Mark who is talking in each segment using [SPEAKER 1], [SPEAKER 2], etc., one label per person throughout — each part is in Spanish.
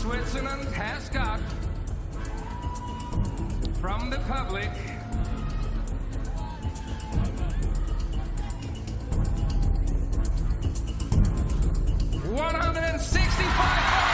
[SPEAKER 1] Switzerland has got from the public one hundred and sixty-five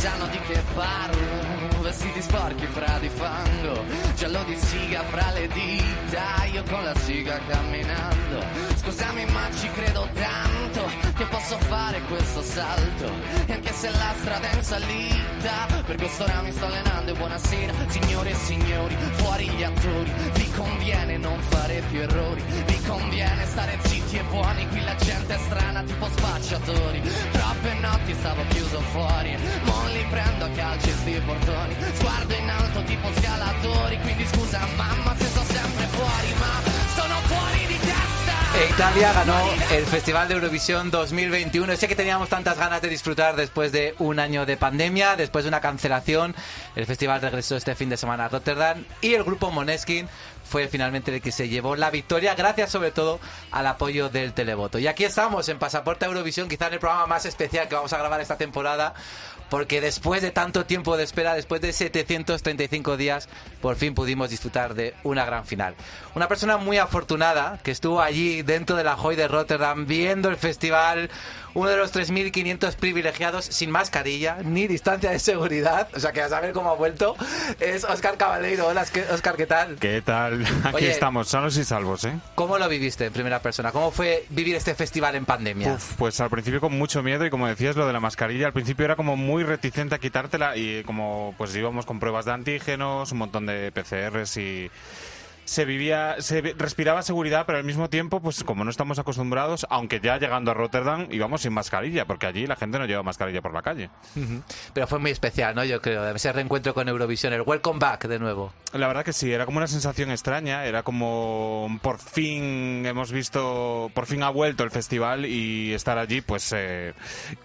[SPEAKER 2] sanno di che parlo, vestiti sporchi fra di fango, giallo di siga fra le dita, io con la siga camminando. Scusami ma ci credo tanto che posso fare questo salto, e anche se la strada è in salita, per quest'ora mi sto allenando. E buonasera, signore e signori, fuori gli attori, vi conviene non fare più errori, vi conviene stare zitti e buoni, qui la gente è strana tipo spacciatori, troppe notti stavo chiuso fuori, mo li prendo a calci sti portoni, sguardo in alto tipo scalatori, quindi
[SPEAKER 3] Italia ganó el Festival de Eurovisión 2021. Sé que teníamos tantas ganas de disfrutar después de un año de pandemia, después de una cancelación. El festival regresó este fin de semana a Rotterdam y el grupo Moneskin fue finalmente el que se llevó la victoria, gracias sobre todo al apoyo del televoto. Y aquí estamos en Pasaporte Eurovisión, quizá en el programa más especial que vamos a grabar esta temporada, porque después de tanto tiempo de espera, después de 735 días, por fin pudimos disfrutar de una gran final. Una persona muy afortunada que estuvo allí dentro de la Joy de Rotterdam viendo el festival, uno de los 3.500 privilegiados sin mascarilla ni distancia de seguridad, o sea que a saber cómo ha vuelto, es Oscar Cabaleiro. Hola, Oscar, ¿qué tal?
[SPEAKER 4] ¿Qué tal? Aquí
[SPEAKER 3] Oye.
[SPEAKER 4] estamos, sanos y salvos, ¿eh?
[SPEAKER 3] ¿Cómo lo viviste en primera persona? ¿Cómo fue vivir este festival en pandemia?
[SPEAKER 4] Uf, pues al principio con mucho miedo y como decías lo de la mascarilla, al principio era como muy reticente a quitártela y como pues íbamos con pruebas de antígenos, un montón de PCRs y se vivía, se respiraba seguridad, pero al mismo tiempo, pues como no estamos acostumbrados, aunque ya llegando a Rotterdam íbamos sin mascarilla, porque allí la gente no lleva mascarilla por la calle.
[SPEAKER 3] Pero fue muy especial, ¿no? Yo creo, ese reencuentro con Eurovisión, el welcome back de nuevo.
[SPEAKER 4] La verdad que sí, era como una sensación extraña, era como por fin hemos visto, por fin ha vuelto el festival y estar allí, pues eh,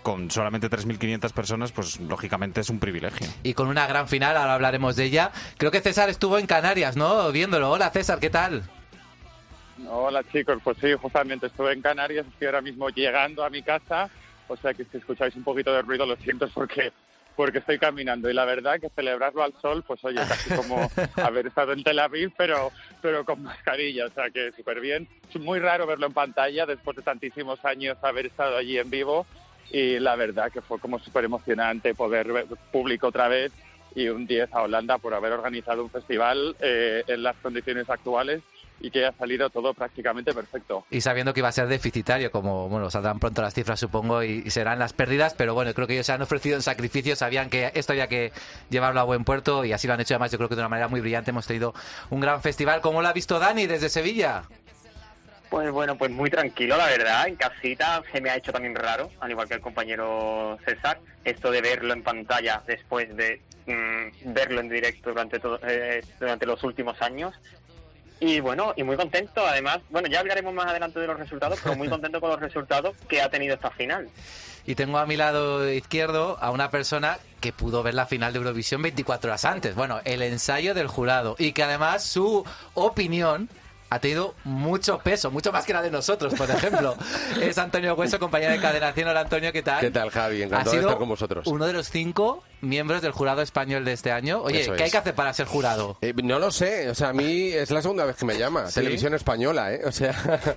[SPEAKER 4] con solamente 3.500 personas, pues lógicamente es un privilegio.
[SPEAKER 3] Y con una gran final, ahora hablaremos de ella. Creo que César estuvo en Canarias, ¿no? Viéndolo. Hola César, ¿qué tal?
[SPEAKER 5] Hola chicos, pues sí, justamente estuve en Canarias, estoy ahora mismo llegando a mi casa, o sea que si escucháis un poquito de ruido lo siento porque porque estoy caminando. Y la verdad que celebrarlo al sol, pues oye, casi como haber estado en Tel Aviv, pero pero con mascarilla, o sea que súper bien. Es muy raro verlo en pantalla después de tantísimos años haber estado allí en vivo. Y la verdad que fue como súper emocionante poder ver público otra vez y un 10 a Holanda por haber organizado un festival eh, en las condiciones actuales y que haya salido todo prácticamente perfecto.
[SPEAKER 3] Y sabiendo que iba a ser deficitario, como, bueno, saldrán pronto las cifras, supongo, y, serán las pérdidas, pero bueno, creo que ellos se han ofrecido en sacrificio, sabían que esto había que llevarlo a buen puerto y así lo han hecho. Además, yo creo que de una manera muy brillante hemos tenido un gran festival. ¿Cómo lo ha visto Dani desde Sevilla?
[SPEAKER 6] Pues bueno, pues muy tranquilo, la verdad. En casita se me ha hecho también raro, al igual que el compañero César, esto de verlo en pantalla después de mm, verlo en directo durante, todo, eh, durante los últimos años. Y bueno, y muy contento, además, bueno, ya hablaremos más adelante de los resultados, pero muy contento con los resultados que ha tenido esta final.
[SPEAKER 3] Y tengo a mi lado izquierdo a una persona que pudo ver la final de Eurovisión 24 horas antes. Bueno, el ensayo del jurado. Y que además su opinión ha tenido mucho peso, mucho más que la de nosotros, por ejemplo. es Antonio Hueso, compañero de cadenación. Hola Antonio, ¿qué tal?
[SPEAKER 7] ¿Qué tal, Javi?
[SPEAKER 3] Ha
[SPEAKER 7] Encantado de
[SPEAKER 3] sido
[SPEAKER 7] estar con vosotros.
[SPEAKER 3] uno de los cinco miembros del jurado español de este año. Oye,
[SPEAKER 7] Eso
[SPEAKER 3] ¿qué hay que hacer para ser jurado?
[SPEAKER 7] Eh, no lo sé, o sea, a mí es la segunda vez que me llama.
[SPEAKER 3] ¿Sí?
[SPEAKER 7] Televisión española, ¿eh? O sea,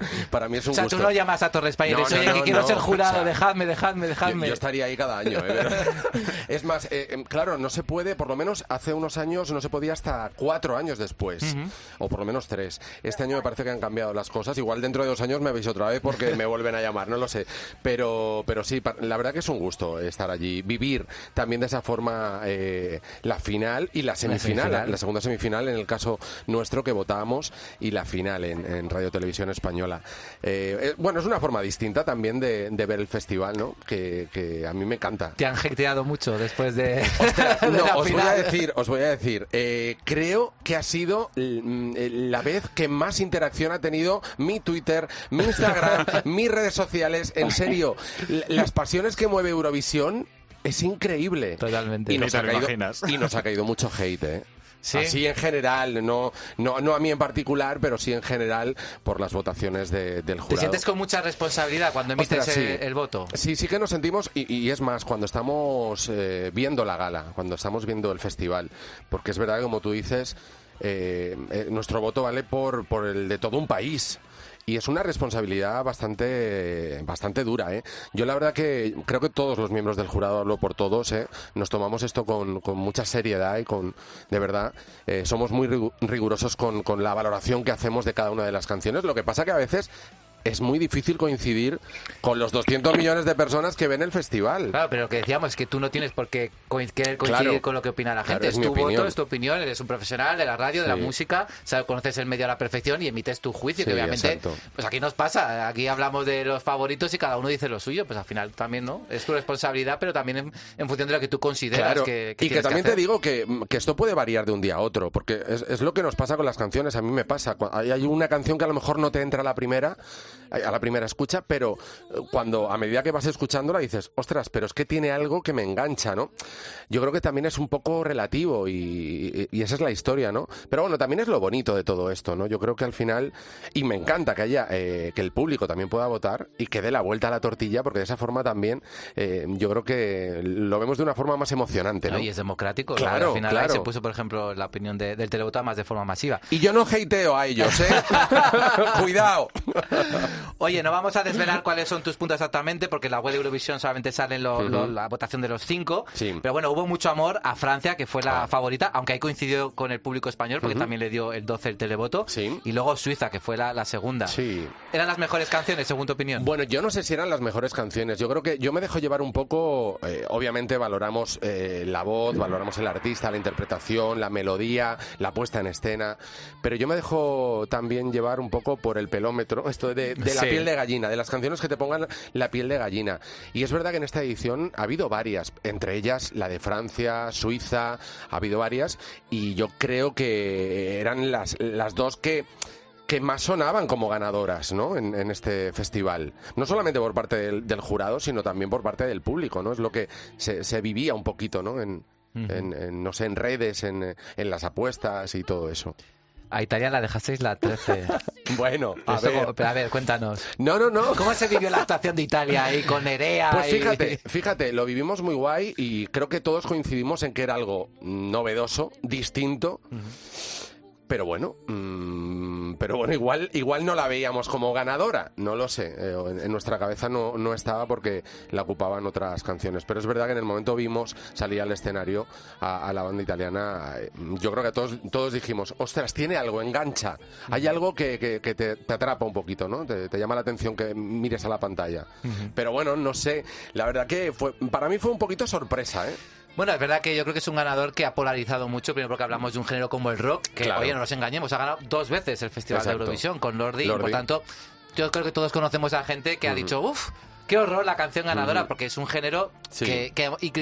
[SPEAKER 7] para mí es un
[SPEAKER 3] O sea,
[SPEAKER 7] gusto.
[SPEAKER 3] tú no llamas a Torre España y
[SPEAKER 7] No,
[SPEAKER 3] dices,
[SPEAKER 7] no,
[SPEAKER 3] oye,
[SPEAKER 7] no,
[SPEAKER 3] que quiero ser jurado,
[SPEAKER 7] O sea,
[SPEAKER 3] dejadme, dejadme, dejadme.
[SPEAKER 7] yo estaría ahí cada año. ¿eh? Es más, eh, em, claro, no se puede, por lo menos hace unos años no se podía hasta cuatro años después, o por lo menos tres. Este año me parece que han cambiado las cosas. Igual dentro de dos años me veis otra vez porque me vuelven a llamar, no lo sé. Pero, pero sí, la verdad que es un gusto estar allí, vivir también de esa forma eh, la final y la semifinal, la,
[SPEAKER 3] semifinal.
[SPEAKER 7] segunda semifinal en el caso nuestro que votábamos y la final en, en Radio Televisión Española. Eh, eh, bueno, es una forma distinta también de, de ver el festival, ¿no? Que, que a mí me encanta.
[SPEAKER 3] Te han hateado mucho después de, de
[SPEAKER 7] No,
[SPEAKER 3] la
[SPEAKER 7] os voy a decir, os voy a decir, eh, creo que ha sido mm, la vez que más interacción ha tenido mi Twitter, mi Instagram, mis redes sociales. En serio, las pasiones que mueve Eurovisión Es increíble.
[SPEAKER 3] Totalmente.
[SPEAKER 7] Y nos, ha caído,
[SPEAKER 4] imaginas.
[SPEAKER 7] y nos ha caído mucho hate, ¿eh?
[SPEAKER 3] ¿Sí?
[SPEAKER 7] Así en general, no, no, no a mí en particular, pero sí en general por las votaciones de- del jurado.
[SPEAKER 3] ¿Te sientes con mucha responsabilidad cuando emites
[SPEAKER 7] Ostras, sí.
[SPEAKER 3] el voto?
[SPEAKER 7] Sí, sí que nos sentimos, y, y es más, cuando estamos eh, viendo la gala, cuando estamos viendo el festival, porque es verdad que como tú dices, eh, eh, nuestro voto vale por, por el de todo un país. Y es una responsabilidad bastante, bastante dura, ¿eh? Yo la verdad que creo que todos los miembros del jurado, hablo por todos, ¿eh? Nos tomamos esto con, con mucha seriedad y con, de verdad, eh, somos muy rigu- rigurosos con, con la valoración que hacemos de cada una de las canciones. Lo que pasa que a veces es muy difícil coincidir con los 200 millones de personas que ven el festival.
[SPEAKER 3] Claro, pero lo que decíamos es que tú no tienes por qué querer coincidir
[SPEAKER 7] Claro.
[SPEAKER 3] con lo que opina la
[SPEAKER 7] Claro,
[SPEAKER 3] gente.
[SPEAKER 7] es
[SPEAKER 3] tu voto, es tu opinión, eres un profesional de la radio, de la música, sabes, conoces el medio a la perfección y emites tu juicio,
[SPEAKER 7] Sí,
[SPEAKER 3] que obviamente,
[SPEAKER 7] exacto.
[SPEAKER 3] pues aquí nos pasa, aquí hablamos de los favoritos y cada uno dice lo suyo, pues al final también, ¿no? Es tu responsabilidad, pero también en, en función de lo que tú consideras
[SPEAKER 7] Claro,
[SPEAKER 3] que,
[SPEAKER 7] y que también te digo que, que esto puede variar de un día a otro, porque es, es lo que nos pasa con las canciones, a mí me pasa. Hay una canción que a lo mejor no te entra a la primera, a la primera escucha, pero eh, cuando a medida que vas escuchándola dices, ostras, pero es que tiene algo que me engancha, ¿no? Yo creo que también es un poco relativo y, y esa es la historia, ¿no? Pero bueno, también es lo bonito de todo esto, ¿no? Yo creo que al final, y me encanta que haya, eh, que el público también pueda votar y que dé la vuelta a la tortilla, porque de esa forma también eh, yo creo que lo vemos de una forma más emocionante, ¿no?
[SPEAKER 3] Y es democrático.
[SPEAKER 7] Claro,
[SPEAKER 3] al final ahí se puso, por ejemplo, la opinión de- del televoto más de forma masiva.
[SPEAKER 7] Y yo no hateo a ellos, ¿eh? Cuidado.
[SPEAKER 3] Oye, no vamos a desvelar cuáles son tus puntos exactamente, porque en la web de Eurovisión solamente sale lo- lo- la votación de los cinco.
[SPEAKER 7] Sí.
[SPEAKER 3] Pero bueno, hubo mucho amor a Francia, que fue la favorita, aunque ahí coincidió con el público español, porque también le dio el 12 el televoto.
[SPEAKER 7] Sí.
[SPEAKER 3] Y luego Suiza, que fue la, la segunda.
[SPEAKER 7] Sí.
[SPEAKER 3] ¿Eran las mejores canciones, según tu opinión?
[SPEAKER 7] Bueno, yo no sé si eran las mejores canciones. Yo creo que yo me dejo llevar un poco. eh, obviamente valoramos eh, la voz, valoramos el artista, la interpretación, la melodía, la puesta en escena. Pero yo me dejo también llevar un poco por el pelómetro, esto de, de la
[SPEAKER 3] Sí.
[SPEAKER 7] piel de gallina, de las canciones que te pongan la piel de gallina. Y es verdad que en esta edición ha habido varias, entre ellas la de Francia, Suiza, ha habido varias. Y yo creo que eran las, las dos que que más sonaban como ganadoras ¿no? en, en este festival. No solamente por parte del, del jurado, sino también por parte del público. ¿no? Es lo que se, se vivía un poquito ¿no? En, en- en, no sé, en redes, en, en las apuestas y todo eso.
[SPEAKER 3] A Italia la dejasteis la 13.
[SPEAKER 7] Bueno, a ver.
[SPEAKER 3] como- pero a ver, cuéntanos.
[SPEAKER 7] No, no, no.
[SPEAKER 3] ¿Cómo se vivió la actuación de Italia ahí con Nerea?
[SPEAKER 7] Pues
[SPEAKER 3] y-
[SPEAKER 7] fíjate, fíjate, lo vivimos muy guay y creo que todos coincidimos en que era algo novedoso, distinto. Pero bueno, mm, pero bueno, igual, igual no la veíamos como ganadora, no lo sé. eh, en, en nuestra cabeza no, no estaba porque la ocupaban otras canciones. Pero es verdad que en el momento vimos salir al escenario a, a la banda italiana. eh, Yo creo que todos, todos dijimos, ostras, tiene algo, engancha. Hay algo que, que- que te, te atrapa un poquito, ¿no? Te, te llama la atención que mires a la pantalla. Pero bueno, no sé. La verdad que fue, para mí fue un poquito sorpresa, ¿eh?
[SPEAKER 3] Bueno, es verdad que yo creo que es un ganador que ha polarizado mucho, primero porque hablamos de un género como el rock, que,
[SPEAKER 7] Claro.
[SPEAKER 3] oye, no nos engañemos, ha ganado dos veces el Festival
[SPEAKER 7] Exacto.
[SPEAKER 3] de Eurovisión con Lordi, y
[SPEAKER 7] Lordi.
[SPEAKER 3] por tanto, yo creo que todos conocemos a gente que ha dicho, uff, qué horror la canción ganadora,
[SPEAKER 7] Ujú.
[SPEAKER 3] porque es un género
[SPEAKER 7] Sí.
[SPEAKER 3] que, que- y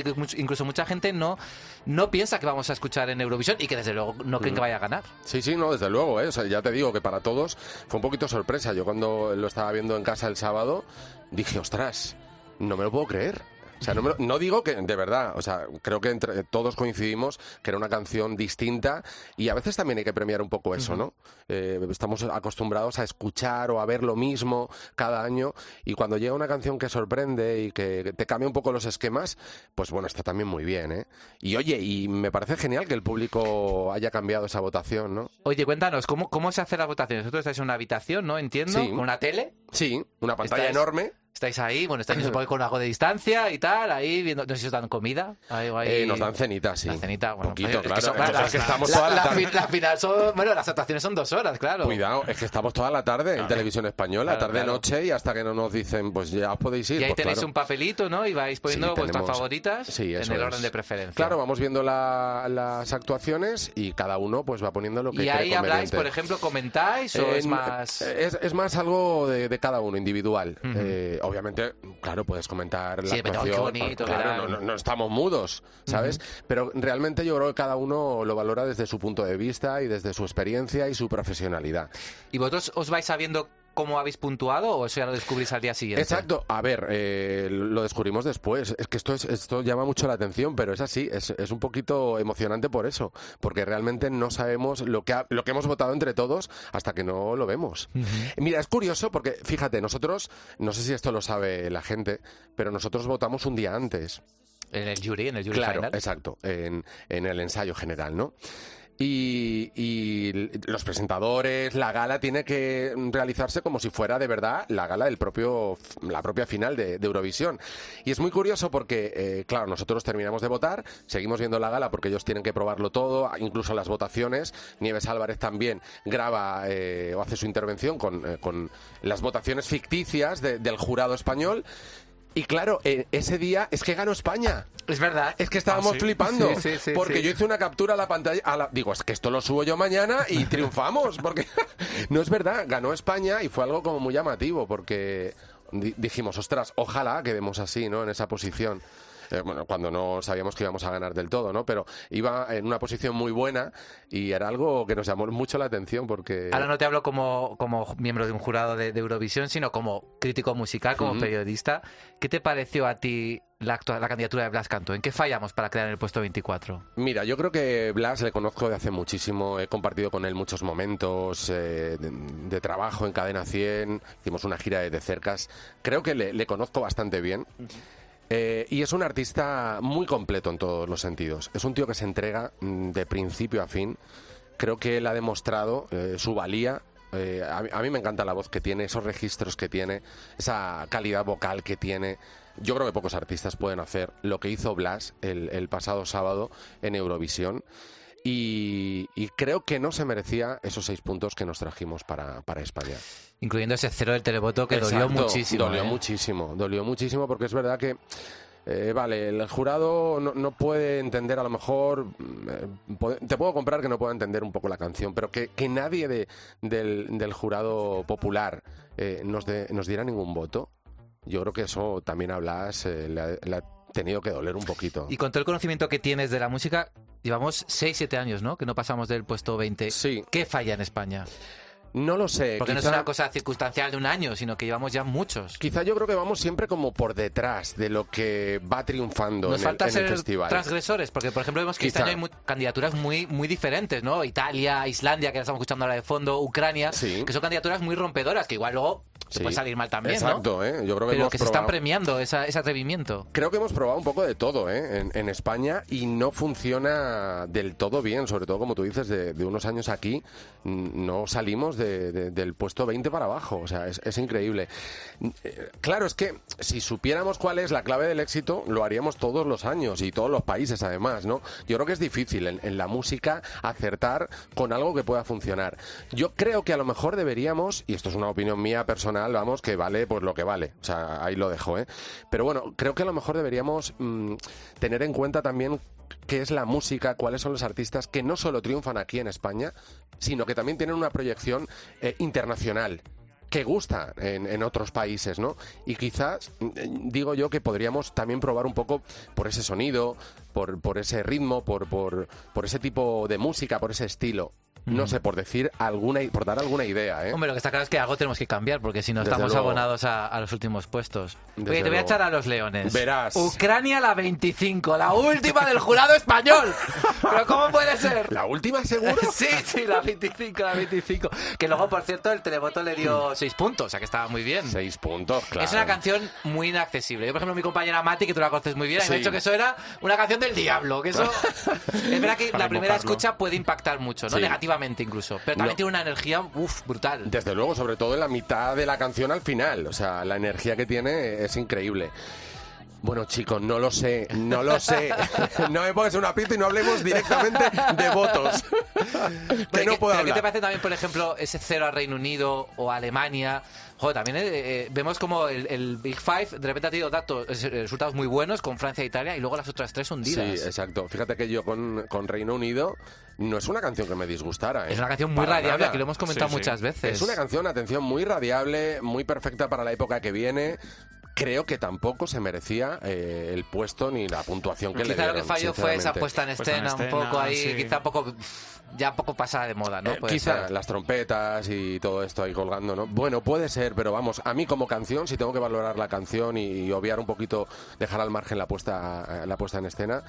[SPEAKER 3] incluso mucha gente no, no piensa que vamos a escuchar en Eurovisión y que desde luego no creen que vaya a ganar.
[SPEAKER 7] Sí, sí, no, desde luego, ¿eh? O sea, ya te digo que para todos fue un poquito sorpresa. Yo cuando lo estaba viendo en casa el sábado dije, ostras, no me lo puedo creer. O sea, no, digo que, de verdad, o sea, creo que entre todos coincidimos que era una canción distinta y a veces también hay que premiar un poco eso, ¿no? Eh, estamos acostumbrados a escuchar o a ver lo mismo cada año y cuando llega una canción que sorprende y que te cambia un poco los esquemas, pues bueno, está también muy bien, ¿eh? Y oye, y me parece genial que el público haya cambiado esa votación, ¿no?
[SPEAKER 3] Oye, cuéntanos, ¿cómo, cómo se hace la votación? Vosotros estáis en una habitación, ¿no? Entiendo,
[SPEAKER 7] Sí.
[SPEAKER 3] con una tele.
[SPEAKER 7] Sí, una pantalla enorme.
[SPEAKER 3] Estáis ahí, bueno, estáis supongo con algo de distancia y tal, ahí viendo, no sé si os dan comida. Ahí, o ahí-
[SPEAKER 7] Eh, nos dan cenita, sí.
[SPEAKER 3] La cenita, bueno,
[SPEAKER 7] Poquito,
[SPEAKER 3] pues, es que
[SPEAKER 7] claro.
[SPEAKER 3] la-
[SPEAKER 7] es que estamos
[SPEAKER 3] la-
[SPEAKER 7] toda la
[SPEAKER 3] la
[SPEAKER 7] tarde.
[SPEAKER 3] fi- la final son, bueno, las actuaciones son dos horas, claro.
[SPEAKER 7] Cuidado, es que estamos toda la tarde en televisión española,
[SPEAKER 3] Claro,
[SPEAKER 7] tarde
[SPEAKER 3] claro.
[SPEAKER 7] noche y hasta que no nos dicen, pues ya os podéis ir.
[SPEAKER 3] Y ahí
[SPEAKER 7] pues
[SPEAKER 3] tenéis
[SPEAKER 7] claro.
[SPEAKER 3] un papelito, ¿no? Y vais poniendo
[SPEAKER 7] Sí,
[SPEAKER 3] vuestras favoritas
[SPEAKER 7] Sí,
[SPEAKER 3] en el
[SPEAKER 7] es.
[SPEAKER 3] orden de preferencia.
[SPEAKER 7] Claro, vamos viendo la- las actuaciones y cada uno pues va poniendo lo que
[SPEAKER 3] y
[SPEAKER 7] cree
[SPEAKER 3] ahí habláis,
[SPEAKER 7] conveniente.
[SPEAKER 3] por ejemplo, comentáis o
[SPEAKER 7] Eh,
[SPEAKER 3] es más...
[SPEAKER 7] Es, es más algo de, de cada uno, individual. Eh, obviamente, claro, puedes comentar la
[SPEAKER 3] Sí, oh, qué
[SPEAKER 7] actuación.
[SPEAKER 3] bonito,
[SPEAKER 7] claro,
[SPEAKER 3] ¿verdad?
[SPEAKER 7] no, no- no estamos mudos, ¿sabes? Pero realmente yo creo que cada uno lo valora desde su punto de vista y desde su experiencia y su profesionalidad.
[SPEAKER 3] Y vosotros os vais sabiendo cómo habéis puntuado o eso ya lo descubrís al día siguiente?
[SPEAKER 7] Exacto. A ver, eh, lo descubrimos después. Es que esto, es, esto llama mucho la atención, pero es así. Es, es un poquito emocionante por eso. Porque realmente no sabemos lo que, ha- lo que hemos votado entre todos hasta que no lo vemos. Mira, es curioso porque, fíjate, nosotros, no sé si esto lo sabe la gente, pero nosotros votamos un día antes.
[SPEAKER 3] En el jury, en el jury
[SPEAKER 7] Claro,
[SPEAKER 3] final.
[SPEAKER 7] exacto, en, en el ensayo general, ¿no? Y, y los presentadores, la gala tiene que realizarse como si fuera de verdad la gala del propio, la propia final de, Eurovisión. Y es muy curioso porque, eh, claro, nosotros terminamos de votar, seguimos viendo la gala porque ellos tienen que probarlo todo, incluso las votaciones. Nieves Álvarez también graba eh, o hace su intervención con, eh, con las votaciones ficticias de- del jurado español. Y claro, eh, ese día es que ganó España.
[SPEAKER 3] Es verdad.
[SPEAKER 7] Es que estábamos
[SPEAKER 4] ¿Ah, sí?
[SPEAKER 7] flipando.
[SPEAKER 3] Sí, sí, sí,
[SPEAKER 7] porque
[SPEAKER 3] sí.
[SPEAKER 7] yo hice una captura a la pantalla. a la- digo, es que esto lo subo yo mañana y triunfamos. Porque no es verdad, ganó España y fue algo como muy llamativo. Porque di- dijimos, ostras, ojalá quedemos así, ¿no? En esa posición. Eh, bueno, cuando no sabíamos que íbamos a ganar del todo, ¿no? Pero iba en una posición muy buena y era algo que nos llamó mucho la atención porque...
[SPEAKER 3] Ahora no te hablo como, como miembro de un jurado de, de Eurovisión, sino como crítico musical, como
[SPEAKER 7] Ujú.
[SPEAKER 3] periodista. ¿Qué te pareció a ti la, actua- la candidatura de Blas Cantó? ¿En qué fallamos para en el puesto 24?
[SPEAKER 7] Mira, yo creo que Blas le conozco de hace muchísimo, he compartido con él muchos momentos eh, de, de trabajo en Cadena 100, hicimos una gira de, de cercas, creo que le, le conozco bastante bien. Eh, y es un artista muy completo en todos los sentidos. Es un tío que se entrega mm, de principio a fin. Creo que él ha demostrado eh, su valía. Eh, a, mí, me encanta la voz que tiene, esos registros que tiene, esa calidad vocal que tiene. Yo creo que pocos artistas pueden hacer lo que hizo Blas el pasado sábado en Eurovisión. Y, y creo que no se merecía esos seis puntos que nos trajimos para, para España.
[SPEAKER 3] Incluyendo ese cero del televoto que dolió muchísimo.
[SPEAKER 7] Dolió
[SPEAKER 3] ¿eh?
[SPEAKER 7] muchísimo, dolió muchísimo porque es verdad que, eh, vale, el jurado no, no puede entender a lo mejor, mm, eh, te puedo comprar que no pueda entender un poco la canción, pero que, que nadie de- del, del jurado popular eh, nos, de- nos diera ningún voto, yo creo que eso también a Blas eh, le, ha, le ha tenido que doler un poquito.
[SPEAKER 3] Y con todo el conocimiento que tienes de la música, llevamos 6-7 años, ¿no? Que no pasamos del puesto 20.
[SPEAKER 7] Sí.
[SPEAKER 3] ¿Qué falla en España?
[SPEAKER 7] No lo sé.
[SPEAKER 3] Porque no es una cosa circunstancial de un año, sino que llevamos ya muchos.
[SPEAKER 7] Quizá yo creo que vamos siempre como por detrás de lo que va triunfando
[SPEAKER 3] Nos
[SPEAKER 7] en,
[SPEAKER 3] falta
[SPEAKER 7] el, en el festival.
[SPEAKER 3] transgresores, porque por ejemplo vemos que este
[SPEAKER 7] Quizá.
[SPEAKER 3] año hay candidaturas muy, muy diferentes, ¿no? Italia, Islandia, que la estamos escuchando ahora de fondo, Ucrania,
[SPEAKER 7] Sí.
[SPEAKER 3] que son candidaturas muy rompedoras, que igual luego se
[SPEAKER 7] Sí.
[SPEAKER 3] puede salir mal también,
[SPEAKER 7] Exacto,
[SPEAKER 3] ¿no?
[SPEAKER 7] ¿eh? Yo creo que
[SPEAKER 3] Pero
[SPEAKER 7] hemos
[SPEAKER 3] que se están premiando esa- ese atrevimiento.
[SPEAKER 7] Creo que hemos probado un poco de todo ¿eh? en, en España y no funciona del todo bien, sobre todo como tú dices, de, de unos años aquí no salimos de- de- del puesto 20 para abajo, o sea, es, increíble. Eh, Claro, es que si supiéramos cuál es la clave del éxito, lo haríamos todos los años y todos los países además, ¿no? Yo creo que es difícil en, en la música acertar con algo que pueda funcionar. Yo creo que a lo mejor deberíamos, y esto es una opinión mía personal, vamos, que vale pues lo que vale, o sea, ahí lo dejo, ¿eh? Pero bueno, creo que a lo mejor deberíamos mm, tener en cuenta también qué es la música, cuáles son los artistas que no solo triunfan aquí en España, sino que también tienen una proyección eh, internacional que gusta en, otros países, ¿no? Y quizás, mm, digo yo, que podríamos también probar un poco por ese sonido, por, ese ritmo, por ese tipo de música, por ese estilo. No sé, por decir alguna, por dar alguna idea, ¿eh?
[SPEAKER 3] Hombre, lo que está claro es que algo tenemos que cambiar, porque si no
[SPEAKER 7] Desde
[SPEAKER 3] estamos
[SPEAKER 7] luego.
[SPEAKER 3] abonados a, a los últimos puestos.
[SPEAKER 7] Desde
[SPEAKER 3] Oye, te voy a echar a los leones.
[SPEAKER 7] Verás.
[SPEAKER 3] Ucrania la 25, la última del jurado español. ¿Pero cómo puede ser?
[SPEAKER 7] ¿La última seguro?
[SPEAKER 3] Sí, sí, la 25, la 25. Que luego, por cierto, el televoto le dio 6 puntos, o sea que estaba muy bien.
[SPEAKER 7] Seis puntos, claro.
[SPEAKER 3] Es una canción muy inaccesible. Yo, por ejemplo, mi compañera Mati, que tú la conoces muy bien,
[SPEAKER 7] Sí.
[SPEAKER 3] me ha dicho que eso era una canción del diablo. Que eso. es verdad que la primera
[SPEAKER 4] invocarlo.
[SPEAKER 3] escucha puede impactar mucho, ¿no?
[SPEAKER 7] Sí.
[SPEAKER 3] Negativamente incluso. Pero también
[SPEAKER 7] No.
[SPEAKER 3] tiene una energía, uff, brutal.
[SPEAKER 7] Desde luego, sobre todo en la mitad de la canción al final. O sea, la energía que tiene es increíble. Bueno, chicos, no lo sé, no lo sé. No me pongas una pista y no hablemos directamente de votos. que
[SPEAKER 3] Pero
[SPEAKER 7] no
[SPEAKER 3] ¿qué-
[SPEAKER 7] puedo
[SPEAKER 3] pero ¿Qué te
[SPEAKER 7] hablar.
[SPEAKER 3] parece también, por ejemplo, ese cero a Reino Unido o a Alemania? Joder, también eh, eh, vemos como el, el Big Five de repente ha tenido datos, eh, resultados muy buenos con Francia e Italia y luego las otras tres
[SPEAKER 7] Sí,
[SPEAKER 3] hundidas.
[SPEAKER 7] exacto. Fíjate que yo con, con Reino Unido no es una canción que me disgustara. ¿eh?
[SPEAKER 3] Es una canción muy
[SPEAKER 7] Para
[SPEAKER 3] radiable,
[SPEAKER 7] nada.
[SPEAKER 3] que lo hemos comentado
[SPEAKER 4] Sí, sí.
[SPEAKER 3] muchas veces.
[SPEAKER 7] Es una canción, atención, muy radiable, muy perfecta para la época que viene. Creo que tampoco se merecía eh, el puesto ni la puntuación que le
[SPEAKER 3] Quizá lo
[SPEAKER 7] dieron.
[SPEAKER 3] que falló fue esa puesta en
[SPEAKER 4] Puesta en
[SPEAKER 3] escena, un
[SPEAKER 4] escena,
[SPEAKER 3] poco ahí,
[SPEAKER 4] sí.
[SPEAKER 3] quizá poco, ya poco pasada de moda, ¿no?
[SPEAKER 7] Eh,
[SPEAKER 3] Puede
[SPEAKER 7] quizá
[SPEAKER 3] ser.
[SPEAKER 7] las trompetas y todo esto ahí colgando, ¿no? Bueno, puede ser, pero vamos, a mí como canción, si tengo que valorar la canción y, y obviar un poquito, dejar al margen la puesta, la puesta en escena,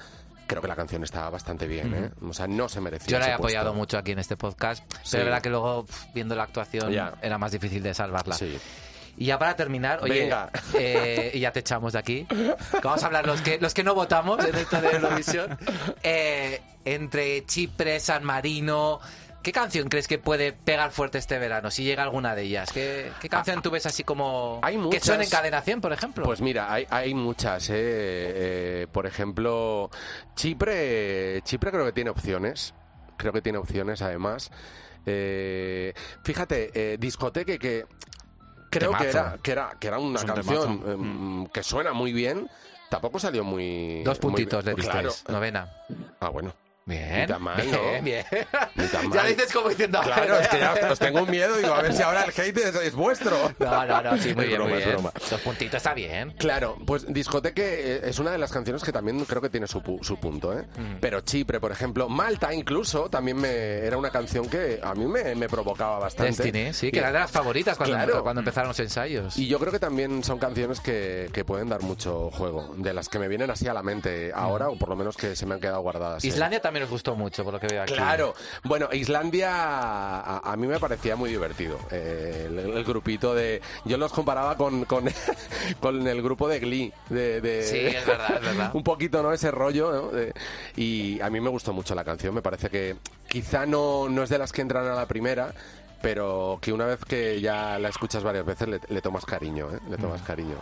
[SPEAKER 7] creo que la canción está bastante bien, ¿eh? O sea, no se merecía
[SPEAKER 3] Yo la he apoyado
[SPEAKER 7] puesto.
[SPEAKER 3] mucho aquí en este podcast,
[SPEAKER 7] Sí.
[SPEAKER 3] pero es verdad que luego, viendo la actuación,
[SPEAKER 7] Ya.
[SPEAKER 3] era más difícil de salvarla.
[SPEAKER 7] Sí.
[SPEAKER 3] Y ya para terminar, oye,
[SPEAKER 7] Venga.
[SPEAKER 3] eh, y ya te echamos de aquí. Vamos a hablar los que los que no votamos en esto de Eurovisión. Eh, entre Chipre, San Marino, ¿qué canción crees que puede pegar fuerte este verano? Si llega alguna de ellas. ¿Qué, qué canción tú ves así como
[SPEAKER 7] Hay
[SPEAKER 3] que
[SPEAKER 7] muchas.
[SPEAKER 3] suene en cadena 100, por ejemplo?
[SPEAKER 7] Pues mira, hay, hay muchas, ¿eh? Eh, Por ejemplo, Chipre, Chipre creo que tiene opciones. Creo que tiene opciones, además. Eh, fíjate, discoteque que creo que era, que era que era una
[SPEAKER 4] un
[SPEAKER 7] canción em, que suena muy bien. Tampoco salió muy.
[SPEAKER 3] Dos
[SPEAKER 7] muy
[SPEAKER 3] puntitos disteis.
[SPEAKER 7] Claro.
[SPEAKER 3] Novena.
[SPEAKER 7] Ah, bueno.
[SPEAKER 3] Bien.
[SPEAKER 7] Ni tan mal,
[SPEAKER 3] bien,
[SPEAKER 7] ¿no?
[SPEAKER 3] bien.
[SPEAKER 7] Ni tan
[SPEAKER 3] Ya dices como diciendo.
[SPEAKER 7] Claro, es que ya os tengo un miedo. Digo, a ver si ahora el hate es, es vuestro.
[SPEAKER 3] No, no, no, sí, muy
[SPEAKER 7] Es
[SPEAKER 3] bien,
[SPEAKER 7] broma,
[SPEAKER 3] muy bien. Dos puntitos está bien.
[SPEAKER 7] Claro, pues Discoteque eh, es una de las canciones que también creo que tiene su, pu- su punto, ¿eh?
[SPEAKER 3] Mm.
[SPEAKER 7] Pero Chipre, por ejemplo, Malta incluso, también me, era una canción que a mí me, me provocaba bastante.
[SPEAKER 3] Destiny, sí, que
[SPEAKER 7] Y-
[SPEAKER 3] era de las favoritas cuando,
[SPEAKER 7] Claro.
[SPEAKER 3] cuando empezaron los ensayos.
[SPEAKER 7] Y yo creo que también son canciones que, que pueden dar mucho juego, de las que me vienen así a la mente ahora, o por lo menos que se me han quedado guardadas. ¿eh?
[SPEAKER 3] Islandia también os gustó mucho, por lo que veo aquí.
[SPEAKER 7] Claro. Bueno, Islandia a, a mí me parecía muy divertido. Eh, el, el grupito de... Yo los comparaba con, con, con el grupo de Glee. De, de-
[SPEAKER 3] Sí, es verdad, es verdad.
[SPEAKER 7] un poquito, ¿no? Ese rollo, ¿no? De- y a mí me gustó mucho la canción. Me parece que quizá no, no es de las que entran a la primera, pero que una vez que ya la escuchas varias veces le, le tomas cariño, ¿eh? Le tomas cariño.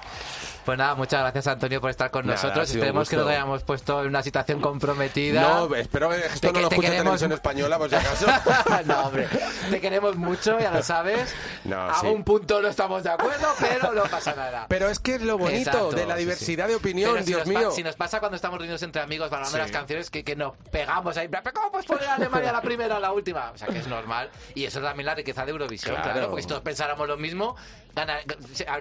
[SPEAKER 3] Pues nada, muchas gracias Antonio por estar con
[SPEAKER 7] Nada,
[SPEAKER 3] nosotros. Esperemos que no te hayamos puesto en una situación comprometida.
[SPEAKER 7] No, espero que esto
[SPEAKER 3] Te-
[SPEAKER 7] no lo escuche
[SPEAKER 3] queremos-
[SPEAKER 7] televisión española, por si acaso.
[SPEAKER 3] no, hombre. Te queremos mucho, ya lo sabes.
[SPEAKER 7] No,
[SPEAKER 3] a
[SPEAKER 7] sí.
[SPEAKER 3] un punto no estamos de acuerdo, pero no pasa nada.
[SPEAKER 7] Pero es que es lo bonito
[SPEAKER 3] Exacto,
[SPEAKER 7] de la
[SPEAKER 3] sí,
[SPEAKER 7] diversidad
[SPEAKER 3] sí.
[SPEAKER 7] de opinión,
[SPEAKER 3] Pero si
[SPEAKER 7] Dios
[SPEAKER 3] pa-
[SPEAKER 7] mío.
[SPEAKER 3] si nos pasa cuando estamos reunidos entre amigos
[SPEAKER 4] Sí.
[SPEAKER 3] las canciones que, que nos pegamos ahí, pero ¿cómo puedes poner a Alemania la primera o la última? O sea, que es normal. Y eso es también la riqueza de Eurovisión,
[SPEAKER 7] Claro.
[SPEAKER 3] claro. porque si todos pensáramos lo mismo,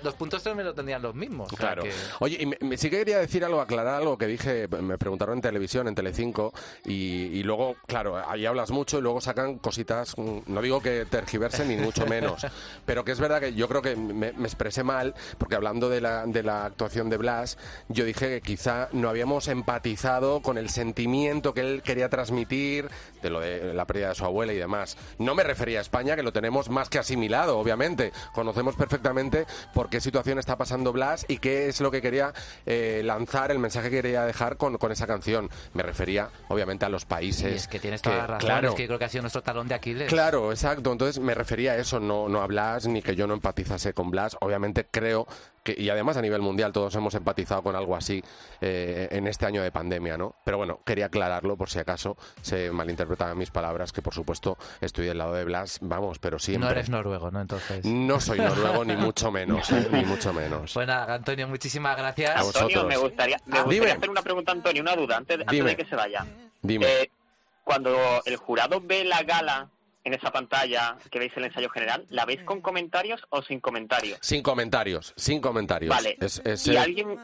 [SPEAKER 3] los puntos también lo tendrían los mismos. O sea,
[SPEAKER 7] Claro.
[SPEAKER 3] que-
[SPEAKER 7] Oye, y me- me- sí que quería decir algo, aclarar algo que dije, me preguntaron en televisión, en Telecinco, y, y luego, claro, ahí hablas mucho y luego sacan cositas, mm, no digo que tergiversen ni mucho menos, pero que es verdad que yo creo que me, me expresé mal, porque hablando de la, de la actuación de Blas, yo dije que quizá no habíamos empatizado con el sentimiento que él quería transmitir, de lo de la pérdida de su abuela y demás. No me refería a España, que lo tenemos más que asimilado, obviamente. Conocemos perfectamente por qué situación está pasando Blas y qué es lo que quería eh, lanzar, el mensaje que quería dejar con, con esa canción. Me refería, obviamente, a los países.
[SPEAKER 3] Y es que tienes toda la razón,
[SPEAKER 7] Claro,
[SPEAKER 3] es que creo que ha sido nuestro talón de Aquiles.
[SPEAKER 7] Claro, exacto. Entonces me refería a eso, no, no a Blas, ni que yo no empatizase con Blas. Obviamente creo que, y además a nivel mundial todos hemos empatizado con algo así eh, en este año de pandemia, ¿no? Pero bueno, quería aclararlo por si acaso se malinterpretaban mis palabras, que por supuesto estoy del lado de Blas, vamos, pero siempre.
[SPEAKER 3] No eres noruego, ¿no? Entonces.
[SPEAKER 7] No soy noruego, ni mucho menos, ¿eh? ni mucho menos.
[SPEAKER 3] Pues nada, Antonio, muchísimas gracias.
[SPEAKER 7] A
[SPEAKER 6] Antonio, me gustaría, me
[SPEAKER 7] Ah,
[SPEAKER 6] gustaría
[SPEAKER 7] dime.
[SPEAKER 6] hacer una pregunta, Antonio, una duda, antes, antes de que se vaya.
[SPEAKER 7] Dime.
[SPEAKER 6] Eh, cuando el jurado ve la gala en esa pantalla que veis el ensayo general, ¿la veis con comentarios o sin comentarios?
[SPEAKER 7] Sin comentarios, sin comentarios.
[SPEAKER 6] Vale.
[SPEAKER 7] Es- es,
[SPEAKER 6] ¿Y
[SPEAKER 7] eh,
[SPEAKER 6] alguien,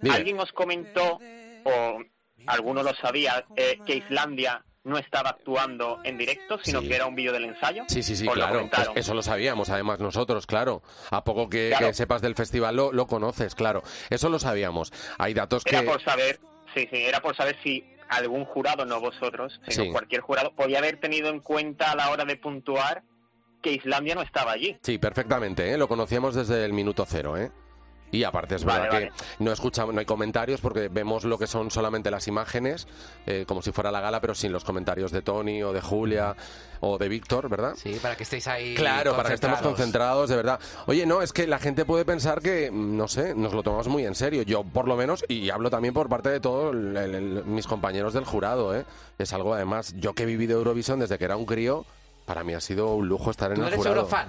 [SPEAKER 7] dime.
[SPEAKER 6] alguien os comentó, o alguno lo sabía, eh, que Islandia no estaba actuando en directo, sino
[SPEAKER 7] Sí.
[SPEAKER 6] que era un vídeo del ensayo?
[SPEAKER 7] Sí, sí, sí,
[SPEAKER 6] ¿Os lo
[SPEAKER 7] claro. Eso lo sabíamos, además, nosotros, claro. A poco que,
[SPEAKER 6] Claro.
[SPEAKER 7] que sepas del festival lo, lo conoces, claro. Eso lo sabíamos. Hay datos
[SPEAKER 6] Era
[SPEAKER 7] que...
[SPEAKER 6] por saber, sí, sí, era por saber si algún jurado, no vosotros, sino
[SPEAKER 7] Sí.
[SPEAKER 6] cualquier jurado, podía haber tenido en cuenta a la hora de puntuar que Islandia no estaba allí.
[SPEAKER 7] Sí, perfectamente, ¿eh? Lo conocíamos desde el minuto cero, ¿eh? Y aparte es verdad
[SPEAKER 6] vale.
[SPEAKER 7] que no escuchamos, no hay comentarios porque vemos lo que son solamente las imágenes, eh, como si fuera la gala, pero sin los comentarios de Tony o de Julia o de Víctor, ¿verdad?
[SPEAKER 3] Sí, para que estéis ahí.
[SPEAKER 7] Claro, para que estemos concentrados, de verdad. Oye, no, es que la gente puede pensar que, no sé, nos lo tomamos muy en serio. Yo, por lo menos, y hablo también por parte de todos mis compañeros del jurado, ¿eh? Es algo, además, yo que he vivido Eurovisión desde que era un crío, Para mí ha sido un lujo estar en
[SPEAKER 3] ¿Tú
[SPEAKER 7] el
[SPEAKER 3] eres
[SPEAKER 7] jurado.
[SPEAKER 3] eurofan?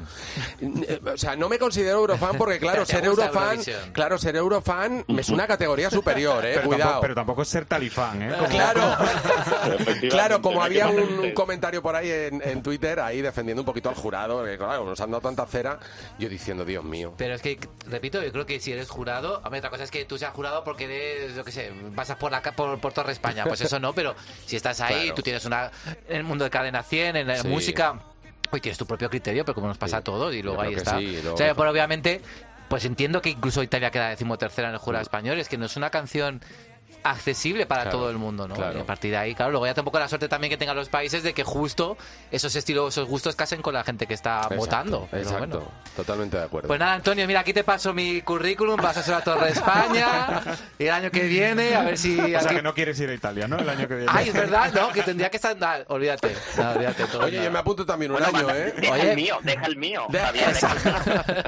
[SPEAKER 7] Eh, O sea, no me considero eurofan porque, claro,
[SPEAKER 3] ¿Te
[SPEAKER 7] ser eurofan,
[SPEAKER 3] Eurovisión?
[SPEAKER 7] claro, ser eurofan es una categoría superior, eh,
[SPEAKER 4] Pero
[SPEAKER 7] cuidado.
[SPEAKER 4] tampoco, pero tampoco es ser talifán, ¿eh? Como-
[SPEAKER 7] Claro,
[SPEAKER 5] Efectivamente,
[SPEAKER 7] claro, como había un, comentario por ahí en, en Twitter, ahí defendiendo un poquito al jurado, que claro, nos han dado tanta cera, yo diciendo, Dios mío.
[SPEAKER 3] Pero es que, repito, yo creo que si eres jurado, a ver, otra cosa es que tú seas jurado porque eres, yo qué sé, pasas por, la, ca- por, por toda España, pues eso no, pero si estás ahí,
[SPEAKER 7] Claro.
[SPEAKER 3] tú tienes una, en el mundo de cadena 100, en la
[SPEAKER 7] Sí.
[SPEAKER 3] música, hoy tienes tu propio criterio, pero como nos pasa
[SPEAKER 7] Sí.
[SPEAKER 3] a todos, y luego ahí está.
[SPEAKER 7] sí, luego-
[SPEAKER 3] O sea, pero obviamente, pues entiendo que incluso Italia queda decimotercera en el jurado español, es que no es una canción accesible para
[SPEAKER 7] Claro,
[SPEAKER 3] todo el mundo, ¿no?
[SPEAKER 7] claro.
[SPEAKER 3] Y a partir de ahí, claro, luego ya tampoco la suerte también que tengan los países de que justo esos estilos, esos gustos casen con la gente que está
[SPEAKER 7] Exacto,
[SPEAKER 3] votando.
[SPEAKER 7] Exacto,
[SPEAKER 3] bueno.
[SPEAKER 7] totalmente de acuerdo.
[SPEAKER 3] Pues nada, Antonio, mira, aquí te paso mi currículum, vas a ser a Torre España y el año que viene, a ver si...
[SPEAKER 4] O sea,
[SPEAKER 3] aquí-
[SPEAKER 4] que no quieres ir a Italia, ¿no? El año que viene.
[SPEAKER 3] Ay, es verdad, no, que tendría que estar... olvídate, no, olvídate. todo
[SPEAKER 7] Oye, yo me apunto también un
[SPEAKER 6] Bueno,
[SPEAKER 7] año, ¿eh?
[SPEAKER 6] Deja
[SPEAKER 3] Oye.
[SPEAKER 6] el mío, deja el mío. Javier, deja.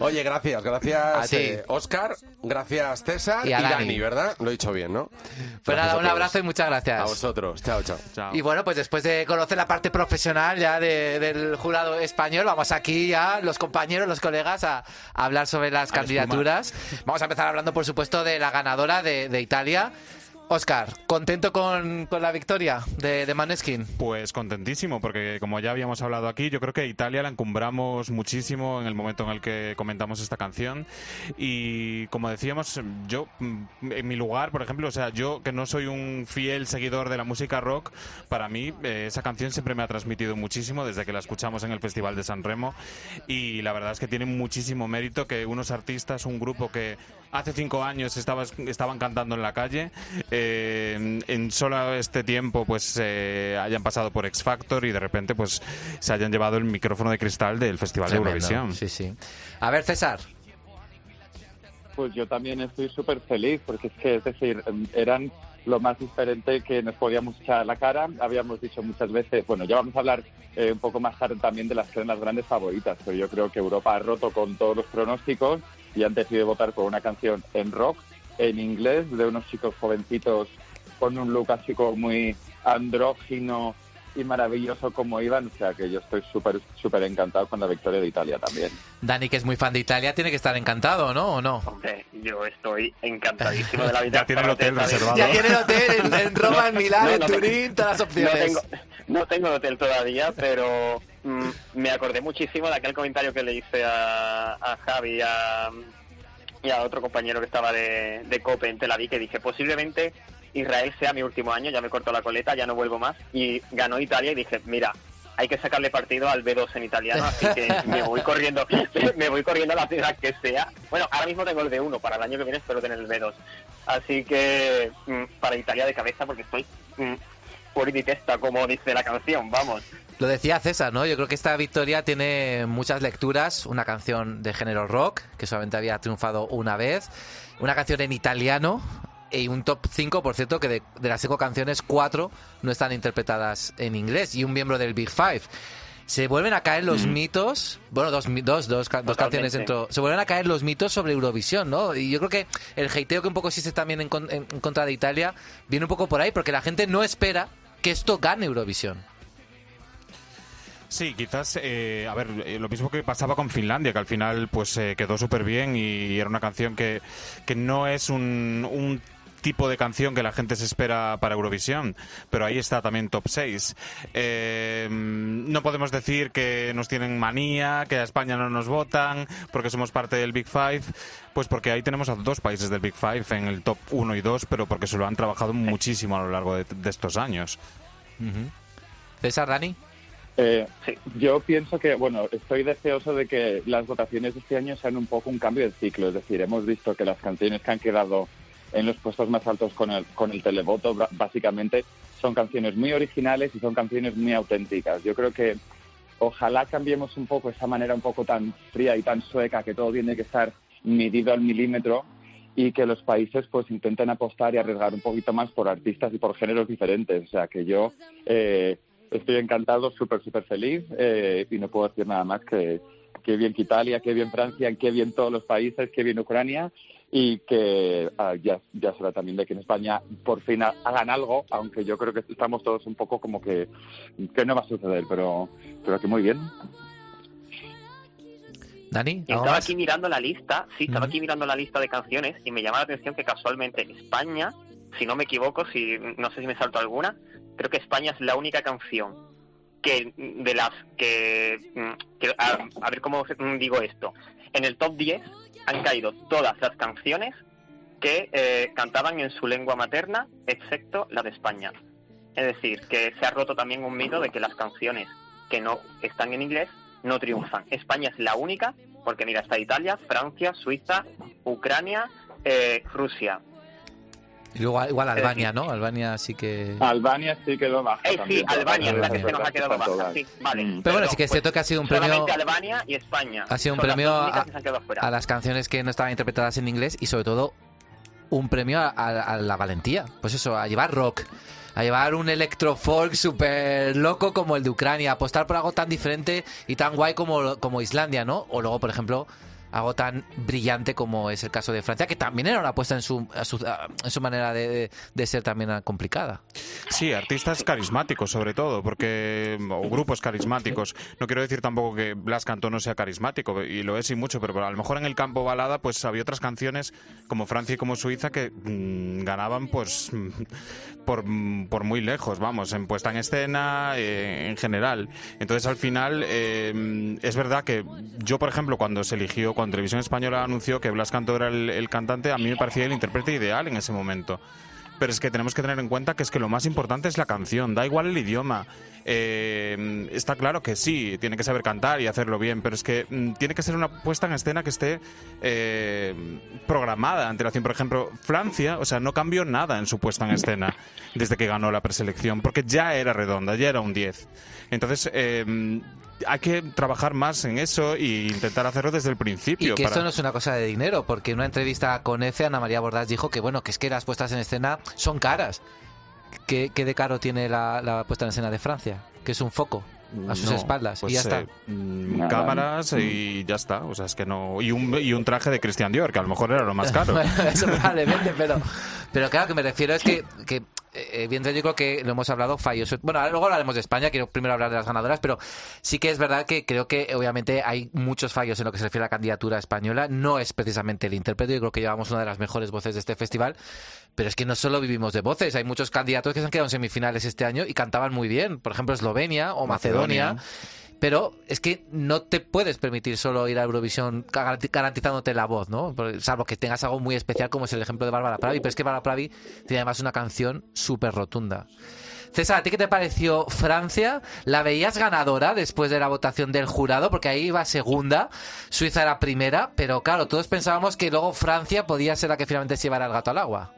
[SPEAKER 7] Oye, gracias, gracias eh, Oscar, gracias César
[SPEAKER 3] Y
[SPEAKER 7] y.
[SPEAKER 3] Dani,
[SPEAKER 7] ¿verdad? Lo he dicho bien, ¿no?
[SPEAKER 3] Pues
[SPEAKER 7] Gracias
[SPEAKER 3] nada,
[SPEAKER 7] a
[SPEAKER 3] un abrazo y muchas
[SPEAKER 7] A
[SPEAKER 3] gracias.
[SPEAKER 7] vosotros, chao, chao.
[SPEAKER 4] Chao.
[SPEAKER 3] Y bueno, pues después de conocer la parte profesional ya de- del jurado español, vamos aquí ya, los compañeros, los colegas, a, a hablar sobre las candidaturas. Vamos a empezar hablando, por supuesto, de la ganadora de, de Italia. Oscar, ¿contento con, con la victoria de, de Maneskin?
[SPEAKER 4] Pues contentísimo, porque como ya habíamos hablado aquí, yo creo que Italia la encumbramos muchísimo en el momento en el que comentamos esta canción. Y como decíamos, yo, mm, en mi lugar, por ejemplo, o sea, yo que no soy un fiel seguidor de la música rock, para mí eh, esa canción siempre me ha transmitido muchísimo desde que la escuchamos en el Festival de San Remo. Y la verdad es que tiene muchísimo mérito que unos artistas, un grupo que hace cinco años estaba, estaban cantando en la calle, eh, en- en solo este tiempo pues eh, hayan pasado por X Factor y de repente pues se hayan llevado el micrófono de cristal del Festival de
[SPEAKER 3] Tremendo.
[SPEAKER 4] Eurovisión.
[SPEAKER 3] Sí, sí. A ver, César.
[SPEAKER 5] Pues yo también estoy súper feliz, porque es que, es decir, eran lo más diferente que nos podíamos echar a la cara. Habíamos dicho muchas veces, bueno, ya vamos a hablar eh, un poco más tarde también de las que eran las grandes favoritas, pero yo creo que Europa ha roto con todos los pronósticos y han decidido votar por una canción en rock, en inglés, de unos chicos jovencitos con un look así como muy andrógino y maravilloso como iban, o sea que yo estoy súper, súper encantado con la victoria de Italia también.
[SPEAKER 3] Dani, que es muy fan de Italia, tiene que estar encantado, ¿no? ¿O no?
[SPEAKER 6] Hombre, yo estoy encantadísimo de la vida.
[SPEAKER 4] Ya tiene el hotel reservado.
[SPEAKER 3] Ya tiene el hotel en, en Roma, en Milán,
[SPEAKER 6] No,
[SPEAKER 3] en
[SPEAKER 6] no,
[SPEAKER 3] Turín, todas las
[SPEAKER 6] No
[SPEAKER 3] opciones.
[SPEAKER 6] tengo, no tengo hotel todavía, pero mm, me acordé muchísimo de aquel comentario que le hice a, a Javi a, y a otro compañero que estaba de, de COPE en Tel Aviv, que dije, posiblemente Israel sea mi último año, ya me corto la coleta, ya no vuelvo más. Y ganó Italia y dije, mira, hay que sacarle partido al B2 en italiano, así que me voy corriendo, me voy corriendo a la ciudad que sea. Bueno, ahora mismo tengo el B1, para el año que viene espero tener el B2. Así que mm, para Italia de cabeza porque estoy mm, fuori di testa, como dice la canción, vamos.
[SPEAKER 3] Lo decía César, ¿no? Yo creo que esta victoria tiene muchas lecturas. Una canción de género rock, que solamente había triunfado una vez. Una canción en italiano. Y un top 5, por cierto, que de, de las cinco canciones, cuatro no están interpretadas en inglés. Y un miembro del Big Five. Se vuelven a caer los mitos, bueno, dos, dos, dos, dos canciones dentro, se vuelven a caer los mitos sobre Eurovisión, ¿no? Y yo creo que el hateo que un poco existe también en, con- en- en contra de Italia viene un poco por ahí, porque la gente no espera que esto gane Eurovisión.
[SPEAKER 4] Sí, quizás, eh, a ver, eh, lo mismo que pasaba con Finlandia, que al final pues eh, quedó súper bien y era una canción que, que no es un, un tipo de canción que la gente se espera para Eurovisión, pero ahí está también top 6. Eh, no podemos decir que nos tienen manía, que a España no nos votan, porque somos parte del Big Five, pues porque ahí tenemos a dos países del Big Five en el top 1 y 2, pero porque se lo han trabajado muchísimo a lo largo de, de estos años.
[SPEAKER 3] César, Dani.
[SPEAKER 5] Eh. Yo pienso que, bueno, estoy deseoso de que las votaciones de este año sean un poco un cambio de ciclo. Es decir, hemos visto que las canciones que han quedado en los puestos más altos con el, con el televoto, básicamente, son canciones muy originales y son canciones muy auténticas. Yo creo que ojalá cambiemos un poco esa manera un poco tan fría y tan sueca que todo tiene que estar medido al milímetro y que los países pues intenten apostar y arriesgar un poquito más por artistas y por géneros diferentes. O sea que yo eh, estoy encantado, súper, súper feliz eh, y no puedo decir nada más que, qué bien que Italia, qué bien Francia, qué bien todos los países, qué bien Ucrania y que ah, ya, ya será también de que en España por fin ha- hagan algo, aunque yo creo que estamos todos un poco como que, que no va a suceder, pero, pero que muy bien.
[SPEAKER 3] Dani,
[SPEAKER 6] Y
[SPEAKER 3] ¿algo
[SPEAKER 6] estaba
[SPEAKER 3] más?
[SPEAKER 6] aquí mirando la lista, sí, estaba aquí mirando la lista de canciones y me llama la atención que casualmente España, si no me equivoco, si no sé si me salto alguna, creo que España es la única canción que de las que, mm, a ver cómo mm, digo esto, en el top 10 han caído todas las canciones que eh, cantaban en su lengua materna, excepto la de España. Es decir, que se ha roto también un mito de que las canciones que no están en inglés no triunfan. España es la única, porque mira, está Italia, Francia, Suiza, Ucrania, eh, Rusia.
[SPEAKER 3] Y luego igual Albania, ¿no? Albania sí que...
[SPEAKER 5] Albania sí quedó baja.
[SPEAKER 6] Eh, sí, Albania es la que se nos ha quedado baja, sí, vale.
[SPEAKER 5] Mm.
[SPEAKER 3] Pero bueno, sí que es cierto que ha sido un premio...
[SPEAKER 6] Solamente Albania y España.
[SPEAKER 3] Ha sido un premio a, a las canciones que no estaban interpretadas en inglés y sobre todo un premio a, a- a la valentía. Pues eso, a llevar rock, a llevar un electrofolk súper loco como el de Ucrania, apostar por algo tan diferente y tan guay como, como Islandia, ¿no? O luego, por ejemplo, algo tan brillante como es el caso de Francia, que también era una apuesta en su, a su- a- en su manera de, de- ser también complicada.
[SPEAKER 4] Sí, artistas carismáticos sobre todo, porque o grupos carismáticos. No quiero decir tampoco que Blas Cantó no sea carismático y lo es y mucho, pero a lo mejor en el campo balada pues había otras canciones como Francia y como Suiza que mm, ganaban pues mm, por, mm, por muy lejos, vamos, en puesta en escena, eh, en general. Entonces al final eh, es verdad que yo por ejemplo cuando se eligió, cuando Televisión Española anunció que Blas Cantó era el, el cantante, a mí me parecía el intérprete ideal en ese momento pero es que tenemos que tener en cuenta que es que lo más importante es la canción, da igual el idioma. Eh, está claro que sí, tiene que saber cantar y hacerlo bien, pero es que mm, tiene que ser una puesta en escena que esté eh, programada ante la acción. Por ejemplo, Francia, o sea, no cambió nada en su puesta en escena desde que ganó la preselección, porque ya era redonda, ya era un 10. Entonces, eh, hay que trabajar más en eso e intentar hacerlo desde el principio.
[SPEAKER 3] Y que
[SPEAKER 4] para-
[SPEAKER 3] esto no es una cosa de dinero, porque en una entrevista con EFE, Ana María Bordas dijo que, bueno, que es que las puestas en escena son caras. ¿Qué, qué de caro tiene la, la puesta en escena de Francia? Que es un foco a sus
[SPEAKER 4] No,
[SPEAKER 3] espaldas
[SPEAKER 4] pues,
[SPEAKER 3] y ya está.
[SPEAKER 4] eh, mm, cámaras y ya está. O sea, es que no. Y un, y un traje de Christian Dior, que a lo mejor era lo más caro.
[SPEAKER 3] Bueno, eso probablemente, pero, pero claro, que me refiero es que, que evidentemente yo creo que lo hemos hablado fallos. Bueno, luego hablaremos de España, quiero primero hablar de las ganadoras, pero sí que es verdad que creo que obviamente hay muchos fallos en lo que se refiere a la candidatura española. No es precisamente el intérprete, yo creo que llevamos una de las mejores voces de este festival, pero es que no solo vivimos de voces, hay muchos candidatos que se han quedado en semifinales este año y cantaban muy bien, por ejemplo Eslovenia o Macedonia. Pero es que no te puedes permitir solo ir a Eurovisión garanti- garantizándote la voz, ¿no? Salvo que tengas algo muy especial como es el ejemplo de Bárbara Pravi. Pero es que Bárbara Pravi tiene además una canción súper rotunda. César, ¿a ti qué te pareció Francia? ¿La veías ganadora después de la votación del jurado? Porque ahí iba segunda, Suiza era primera, pero claro, todos pensábamos que luego Francia podía ser la que finalmente se llevara el gato al agua.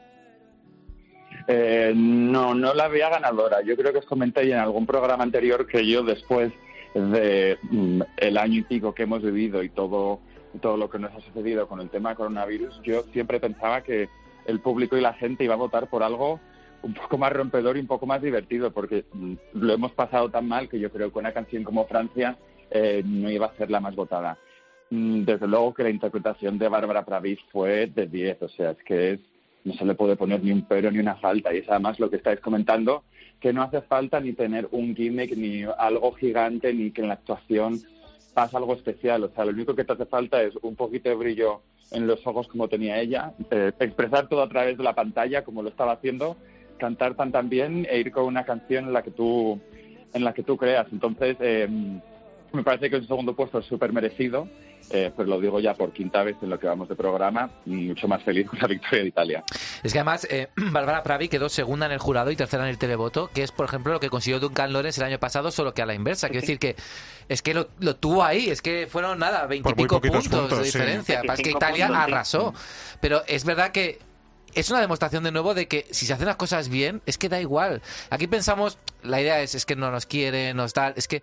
[SPEAKER 5] Eh, no, no la veía ganadora. Yo creo que os comenté en algún programa anterior que yo después de mm, el año y pico que hemos vivido y todo, todo lo que nos ha sucedido con el tema coronavirus, yo siempre pensaba que el público y la gente iba a votar por algo un poco más rompedor y un poco más divertido, porque mm, lo hemos pasado tan mal que yo creo que una canción como Francia eh, no iba a ser la más votada. Mm, Desde luego que la interpretación de Bárbara Pravi fue de 10, o sea, es que es no se le puede poner ni un pero ni una falta. Y es además lo que estáis comentando, que no hace falta ni tener un gimmick, ni algo gigante, ni que en la actuación pasa algo especial. O sea, lo único que te hace falta es un poquito de brillo en los ojos como tenía ella, eh, expresar todo a través de la pantalla como lo estaba haciendo, cantar tan tan bien e ir con una canción en la que tú, en la que tú creas. Entonces, eh, me parece que el segundo puesto es súper merecido, eh, pero lo digo ya por quinta vez en lo que vamos de programa, mucho más feliz con la victoria de Italia.
[SPEAKER 3] Es que además eh, Bárbara Pravi quedó segunda en el jurado y tercera en el televoto, que es, por ejemplo, lo que consiguió Duncan Lawrence el año pasado, solo que a la inversa. Quiero decir que es que lo, lo tuvo ahí, es que fueron nada, veintipico puntos,
[SPEAKER 4] puntos,
[SPEAKER 3] de
[SPEAKER 4] sí.
[SPEAKER 3] diferencia. Para que
[SPEAKER 6] 25
[SPEAKER 3] Italia
[SPEAKER 6] puntos, sí.
[SPEAKER 3] arrasó. Pero es verdad que es una demostración de nuevo de que si se hacen las cosas bien, es que da igual. Aquí pensamos, la idea es, es que no nos quiere, nos da. Es que,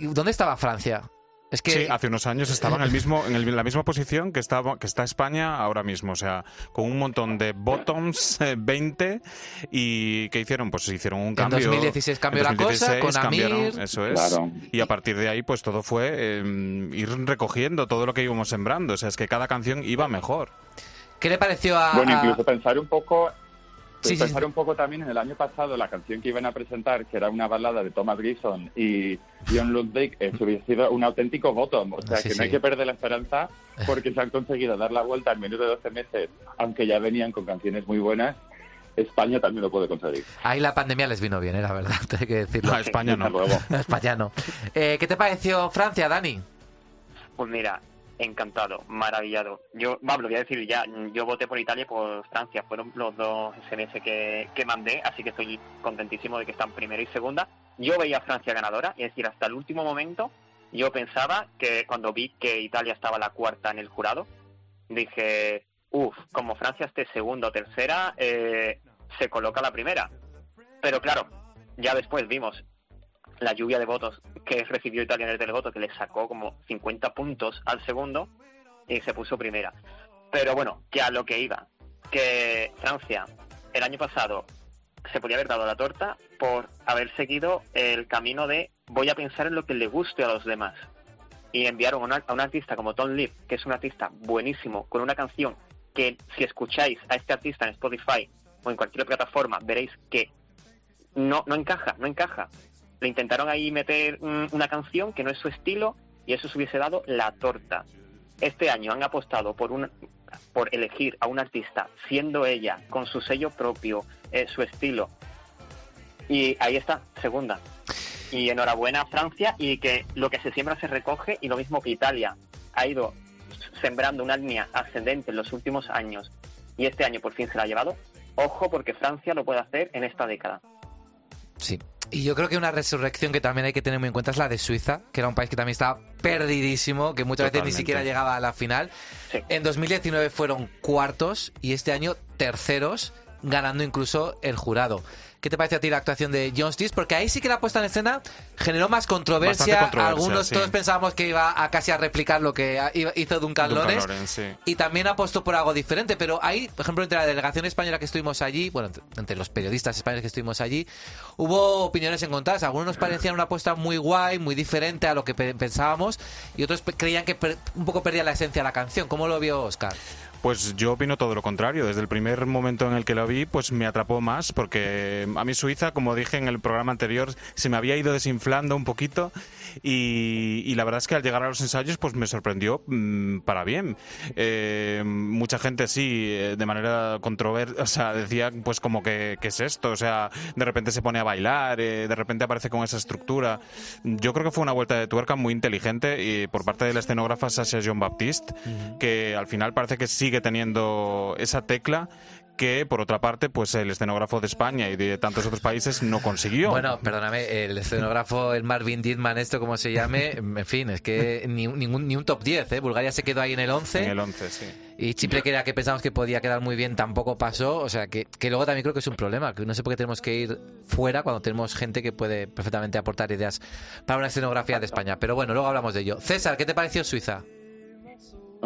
[SPEAKER 3] ¿dónde estaba Francia? Es que
[SPEAKER 4] Sí, hace unos años estaba en, el mismo, en el- la misma posición que, estaba, que está España ahora mismo. O sea, con un montón de bottoms, eh, 20, y ¿qué hicieron? Pues hicieron un
[SPEAKER 3] En
[SPEAKER 4] cambio.
[SPEAKER 3] 2016 cambió
[SPEAKER 4] en
[SPEAKER 3] la cosa, con
[SPEAKER 4] cambiaron,
[SPEAKER 3] Amir.
[SPEAKER 4] Eso es.
[SPEAKER 5] Claro.
[SPEAKER 4] Y a partir de ahí, pues todo fue eh, ir recogiendo todo lo que íbamos sembrando. O sea, es que cada canción iba mejor.
[SPEAKER 3] ¿qué le pareció a,
[SPEAKER 5] Bueno, incluso pensar un poco,
[SPEAKER 3] Sí,
[SPEAKER 5] pensar
[SPEAKER 3] sí.
[SPEAKER 5] un poco también en el año pasado la canción que iban a presentar, que era una balada de Thomas Grissom y John Ludwig, eh, hubiera sido un auténtico bottom. O sea,
[SPEAKER 3] Sí,
[SPEAKER 5] que
[SPEAKER 3] sí.
[SPEAKER 5] no hay que perder la esperanza porque se han conseguido dar la vuelta en menos de 12 meses, aunque ya venían con canciones muy buenas. España también lo puede conseguir.
[SPEAKER 3] Ahí la pandemia les vino bien, eh, la verdad, hay que decirlo.
[SPEAKER 4] A España no.
[SPEAKER 3] España no. Eh, ¿Qué te pareció Francia, Dani?
[SPEAKER 6] Pues mira, encantado, maravillado. Yo, vamos, lo voy a decir ya, yo voté por Italia y por Francia, fueron los dos SMS que, que mandé, así que estoy contentísimo de que están primera y segunda. Yo veía a Francia ganadora, es decir, hasta el último momento yo pensaba que cuando vi que Italia estaba la cuarta en el jurado, dije, uff, como Francia esté segunda o tercera, eh, se coloca la primera. Pero claro, ya después vimos la lluvia de votos que recibió Italia en el televoto, que le sacó como 50 puntos al segundo y se puso primera. Pero bueno, que a lo que iba, que Francia el año pasado se podía haber dado la torta por haber seguido el camino de voy a pensar en lo que le guste a los demás. Y enviaron a, un artista como Tom Leaf, que es un artista buenísimo, con una canción que si escucháis a este artista en Spotify o en cualquier plataforma, veréis que no, no encaja, no encaja. Le intentaron ahí meter mm, una canción que no es su estilo y eso se hubiese dado la torta. Este año han apostado por un, por elegir a un artista siendo ella con su sello propio, eh, su estilo. Y ahí está, segunda. Y enhorabuena a Francia y que lo que se siembra se recoge y lo mismo que Italia ha ido sembrando una línea ascendente en los últimos años y este año por fin se la ha llevado. Ojo porque Francia lo puede hacer en esta década.
[SPEAKER 3] Sí. Y yo creo que una resurrección que también hay que tener muy en cuenta es la de Suiza, que era un país que también estaba perdidísimo, que muchas veces ni siquiera llegaba a la final.
[SPEAKER 6] Sí.
[SPEAKER 3] En 2019 fueron cuartos y este año terceros, ganando incluso el jurado. ¿Qué te parece a ti la actuación de John Steers? Porque ahí sí que la puesta en escena generó más controversia. Algunos
[SPEAKER 4] sí.
[SPEAKER 3] todos pensábamos que iba a casi a replicar lo que hizo Duncan,
[SPEAKER 4] Duncan
[SPEAKER 3] Lawrence.
[SPEAKER 4] Lawrence, sí.
[SPEAKER 3] Y también apostó por algo diferente, pero ahí, por ejemplo, entre la delegación española que estuvimos allí, bueno, entre, los periodistas españoles que estuvimos allí, hubo opiniones encontradas. Algunos nos parecían una apuesta muy guay, muy diferente a lo que pe- pensábamos, y otros creían que un poco perdía la esencia de la canción. ¿Cómo lo vio Oscar?
[SPEAKER 4] Pues yo opino todo lo contrario. Desde el primer momento en el que lo vi, pues me atrapó más, porque a mí Suiza, como dije en el programa anterior, se me había ido desinflando un poquito y, y la verdad es que al llegar a los ensayos, pues me sorprendió mm, para bien. Eh, mucha gente sí, eh, de manera controversa, o sea, decía pues como que ¿qué es esto? O sea, de repente se pone a bailar, eh, de repente aparece con esa estructura. Yo creo que fue una vuelta de tuerca muy inteligente y por parte de la escenógrafa Sasha Jean Baptiste, que al final parece que sigue teniendo esa tecla que por otra parte pues el escenógrafo de España y de tantos otros países no consiguió.
[SPEAKER 3] Bueno, perdóname, el escenógrafo, el Marvin Dietman, esto como se llame, en fin, es que ni, un- ni un top 10, ¿eh? Bulgaria se quedó ahí en el 11.
[SPEAKER 4] en el 11, sí.
[SPEAKER 3] Y Chipre, que era que pensamos que podía quedar muy bien, tampoco pasó. O sea, que, que luego también creo que es un problema. Que no sé por qué tenemos que ir fuera cuando tenemos gente que puede perfectamente aportar ideas para una escenografía de España. Pero bueno, luego hablamos de ello. César, ¿qué te pareció Suiza?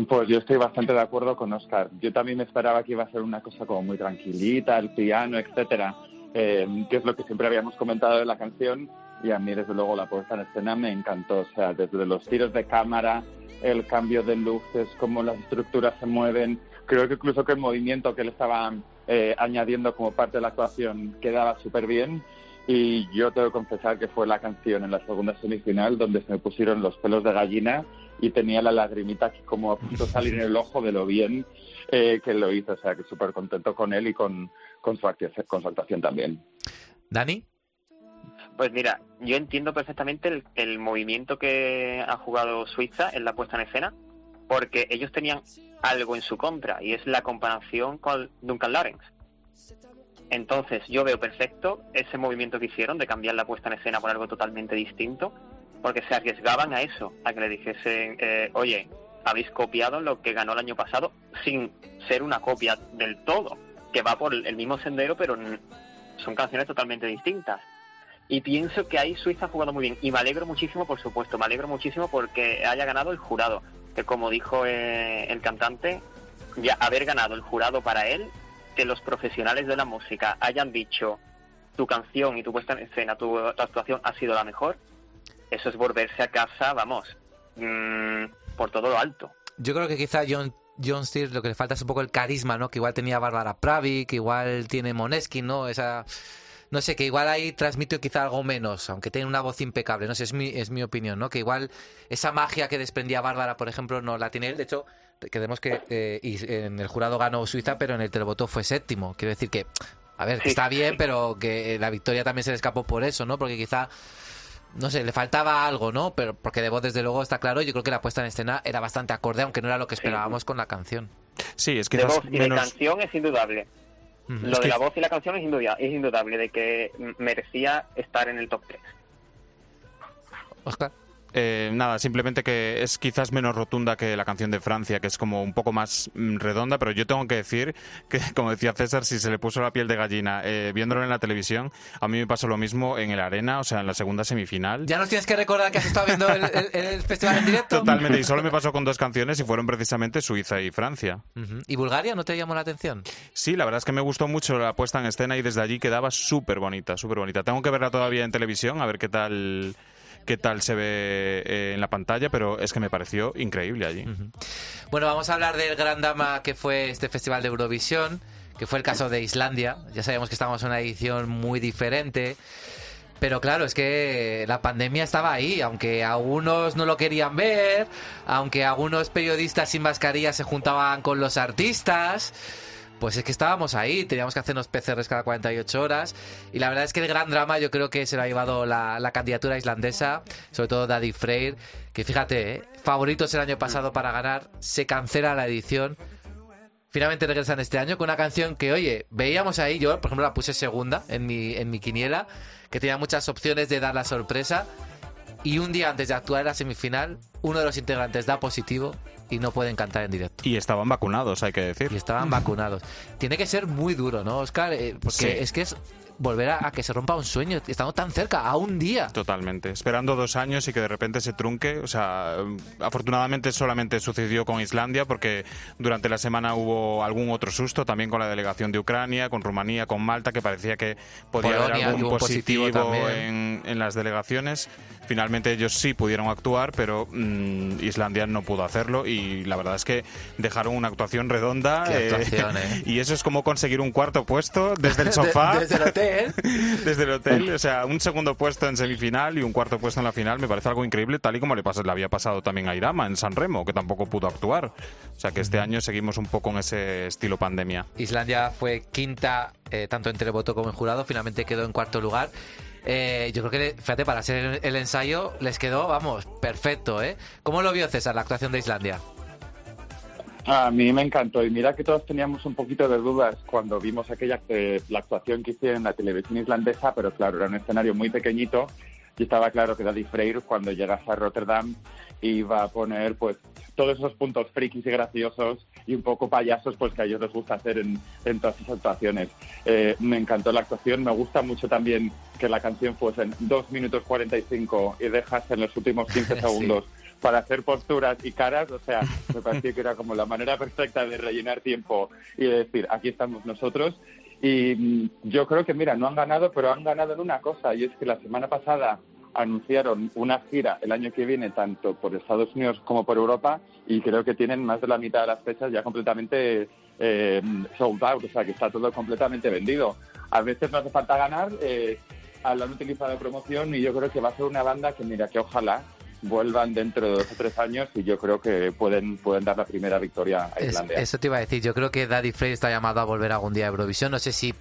[SPEAKER 5] Pues yo estoy bastante de acuerdo con Oscar. Yo también me esperaba que iba a ser una cosa como muy tranquilita, el piano, etcétera, eh, que es lo que siempre habíamos comentado de la canción. Y a mí, desde luego, la puesta en escena me encantó. O sea, desde los tiros de cámara, el cambio de luces, cómo las estructuras se mueven. Creo que incluso que el movimiento que le estaban eh, añadiendo como parte de la actuación quedaba súper bien. Y yo tengo que confesar que fue la canción en la segunda semifinal donde se me pusieron los pelos de gallina y tenía la lagrimita aquí como a punto de salir en el ojo de lo bien eh, que lo hizo. O sea, que súper contento con él y con, con, su actuación, con su actuación también.
[SPEAKER 3] ¿Dani?
[SPEAKER 6] Pues mira, yo entiendo perfectamente el, el movimiento que ha jugado Suiza en la puesta en escena, porque ellos tenían algo en su contra, y es la comparación con Duncan Lawrence. Entonces, yo veo perfecto ese movimiento que hicieron de cambiar la puesta en escena por algo totalmente distinto, porque se arriesgaban a eso, a que le dijesen, eh, oye, habéis copiado lo que ganó el año pasado sin ser una copia del todo, que va por el mismo sendero, pero son canciones totalmente distintas. Y pienso que ahí Suiza ha jugado muy bien. Y me alegro muchísimo, por supuesto, me alegro muchísimo porque haya ganado el jurado. Que como dijo eh, el cantante, ya haber ganado el jurado para él, que los profesionales de la música hayan dicho tu canción y tu puesta en escena, tu, tu actuación ha sido la mejor, eso es volverse a casa, vamos, mm, por todo lo alto.
[SPEAKER 3] Yo creo que quizá John, John Steers lo que le falta es un poco el carisma, ¿no? Que igual tenía Bárbara Pravi, que igual tiene Moneskin, ¿no? Esa... No sé, que igual ahí transmite quizá algo menos, aunque tiene una voz impecable, no sé, es mi, es mi opinión, ¿no? Que igual esa magia que desprendía Bárbara, por ejemplo, no la tiene él. De hecho, queremos que eh, y en el jurado ganó Suiza, pero en el televoto fue séptimo. Quiero decir que, a ver, que
[SPEAKER 6] Sí,
[SPEAKER 3] está bien, pero que la victoria también se le escapó por eso, ¿no? Porque quizá no sé, le faltaba algo, ¿no? Pero porque de voz, desde luego, está claro. Yo creo que la puesta en escena era bastante acorde, aunque no era lo que esperábamos con la canción.
[SPEAKER 4] Sí, es
[SPEAKER 6] De
[SPEAKER 4] quizás
[SPEAKER 6] voz y de
[SPEAKER 4] menos...
[SPEAKER 6] canción es indudable. Lo
[SPEAKER 4] Es
[SPEAKER 6] de
[SPEAKER 4] que-
[SPEAKER 6] la voz y la canción es indudable, es indudable de que merecía estar en el top 3.
[SPEAKER 3] Oscar.
[SPEAKER 4] Eh, nada, simplemente que es quizás menos rotunda que la canción de Francia, que es como un poco más mm, redonda, pero yo tengo que decir que, como decía César, si se le puso la piel de gallina eh, viéndolo en la televisión, a mí me pasó lo mismo en el Arena, o sea, en la segunda semifinal.
[SPEAKER 3] Ya nos tienes que recordar que has estado viendo el, el- el festival en directo.
[SPEAKER 4] Totalmente, y solo me pasó con dos canciones y fueron precisamente Suiza y Francia.
[SPEAKER 3] ¿Y Bulgaria no te llamó la atención?
[SPEAKER 4] Sí, la verdad es que me gustó mucho la puesta en escena y desde allí quedaba súper bonita, súper bonita. Tengo que verla todavía en televisión, a ver qué tal qué tal se ve eh, en la pantalla, pero es que me pareció increíble allí.
[SPEAKER 3] Bueno, vamos a hablar del gran dama que fue este festival de Eurovisión, que fue el caso de Islandia. Ya sabemos que estamos en una edición muy diferente. Pero claro, es que la pandemia estaba ahí, aunque algunos no lo querían ver, aunque algunos periodistas sin mascarilla se juntaban con los artistas, pues es que estábamos ahí, teníamos que hacernos PCRs cada 48 horas. Y la verdad es que el gran drama yo creo que se lo ha llevado la, la candidatura islandesa, sobre todo Daddy Freyr, que fíjate, ¿eh? favoritos el año pasado para ganar, se cancela la edición. Finalmente regresan este año con una canción que, oye, veíamos ahí, yo por ejemplo la puse segunda en mi, en mi quiniela, que tenía muchas opciones de dar la sorpresa. Y un día antes de actuar en la semifinal, uno de los integrantes da positivo y no pueden cantar en directo.
[SPEAKER 4] Y estaban vacunados, hay que decir.
[SPEAKER 3] Y estaban vacunados. Tiene que ser muy duro, ¿no, Oscar? Eh, porque
[SPEAKER 4] Sí.
[SPEAKER 3] es que es volver a, a que se rompa un sueño, estando tan cerca, a un día.
[SPEAKER 4] Totalmente. Esperando dos años y que de repente se trunque. O sea, mm, afortunadamente solamente sucedió con Islandia porque durante la semana hubo algún otro susto, también con la delegación de Ucrania, con Rumanía, con Malta, que parecía que podía
[SPEAKER 3] Polonia,
[SPEAKER 4] haber algún
[SPEAKER 3] positivo
[SPEAKER 4] positivo, en, en las delegaciones. Finalmente ellos sí pudieron actuar, pero mm, Islandia no pudo hacerlo y la verdad es que dejaron una actuación redonda.
[SPEAKER 3] Qué
[SPEAKER 4] eh,
[SPEAKER 3] actuación, ¿eh?
[SPEAKER 4] y eso es como conseguir un cuarto puesto desde el sofá.
[SPEAKER 3] De- desde el hotel.
[SPEAKER 4] Desde el hotel, o sea, un segundo puesto en semifinal y un cuarto puesto en la final me parece algo increíble, tal y como le, pasa, le había pasado también a Irama en San Remo, que tampoco pudo actuar. O sea, que este año seguimos un poco en ese estilo pandemia.
[SPEAKER 3] Islandia fue quinta, eh, tanto en televoto como en jurado, finalmente quedó en cuarto lugar. Eh, yo creo que, fíjate, para ser el, ensayo les quedó, vamos, perfecto, ¿eh? ¿Cómo lo vio César, la actuación de Islandia?
[SPEAKER 5] A mí me encantó y mira que todos teníamos un poquito de dudas cuando vimos aquella eh, la actuación que hicieron en la televisión islandesa, pero claro, era un escenario muy pequeñito y estaba claro que Daddy Freyr cuando llegase a Rotterdam iba a poner pues todos esos puntos frikis y graciosos y un poco payasos pues que a ellos les gusta hacer en, en todas sus actuaciones. Eh, me encantó la actuación, me gusta mucho también que la canción fuese en 2 minutos 45 y dejas en los últimos 15
[SPEAKER 3] Sí.
[SPEAKER 5] segundos para hacer posturas y caras, o sea, me pareció que era como la manera perfecta de rellenar tiempo y de decir, aquí estamos nosotros. Y mm, yo creo que, mira, no han ganado, pero han ganado en una cosa, y es que la semana pasada anunciaron una gira el año que viene, tanto por Estados Unidos como por Europa, y creo que tienen más de la mitad de las fechas ya completamente eh, sold out, o sea, que está todo completamente vendido. A veces no hace falta ganar, eh, lo han utilizado de promoción, y yo creo que va a ser una banda que, mira, que ojalá vuelvan dentro de dos o tres años y yo creo que pueden, pueden dar la primera victoria a
[SPEAKER 3] Es-
[SPEAKER 5] Islandia.
[SPEAKER 3] eso te iba a decir, yo creo que Daddy Frey está llamado a volver algún día a Eurovisión, no sé si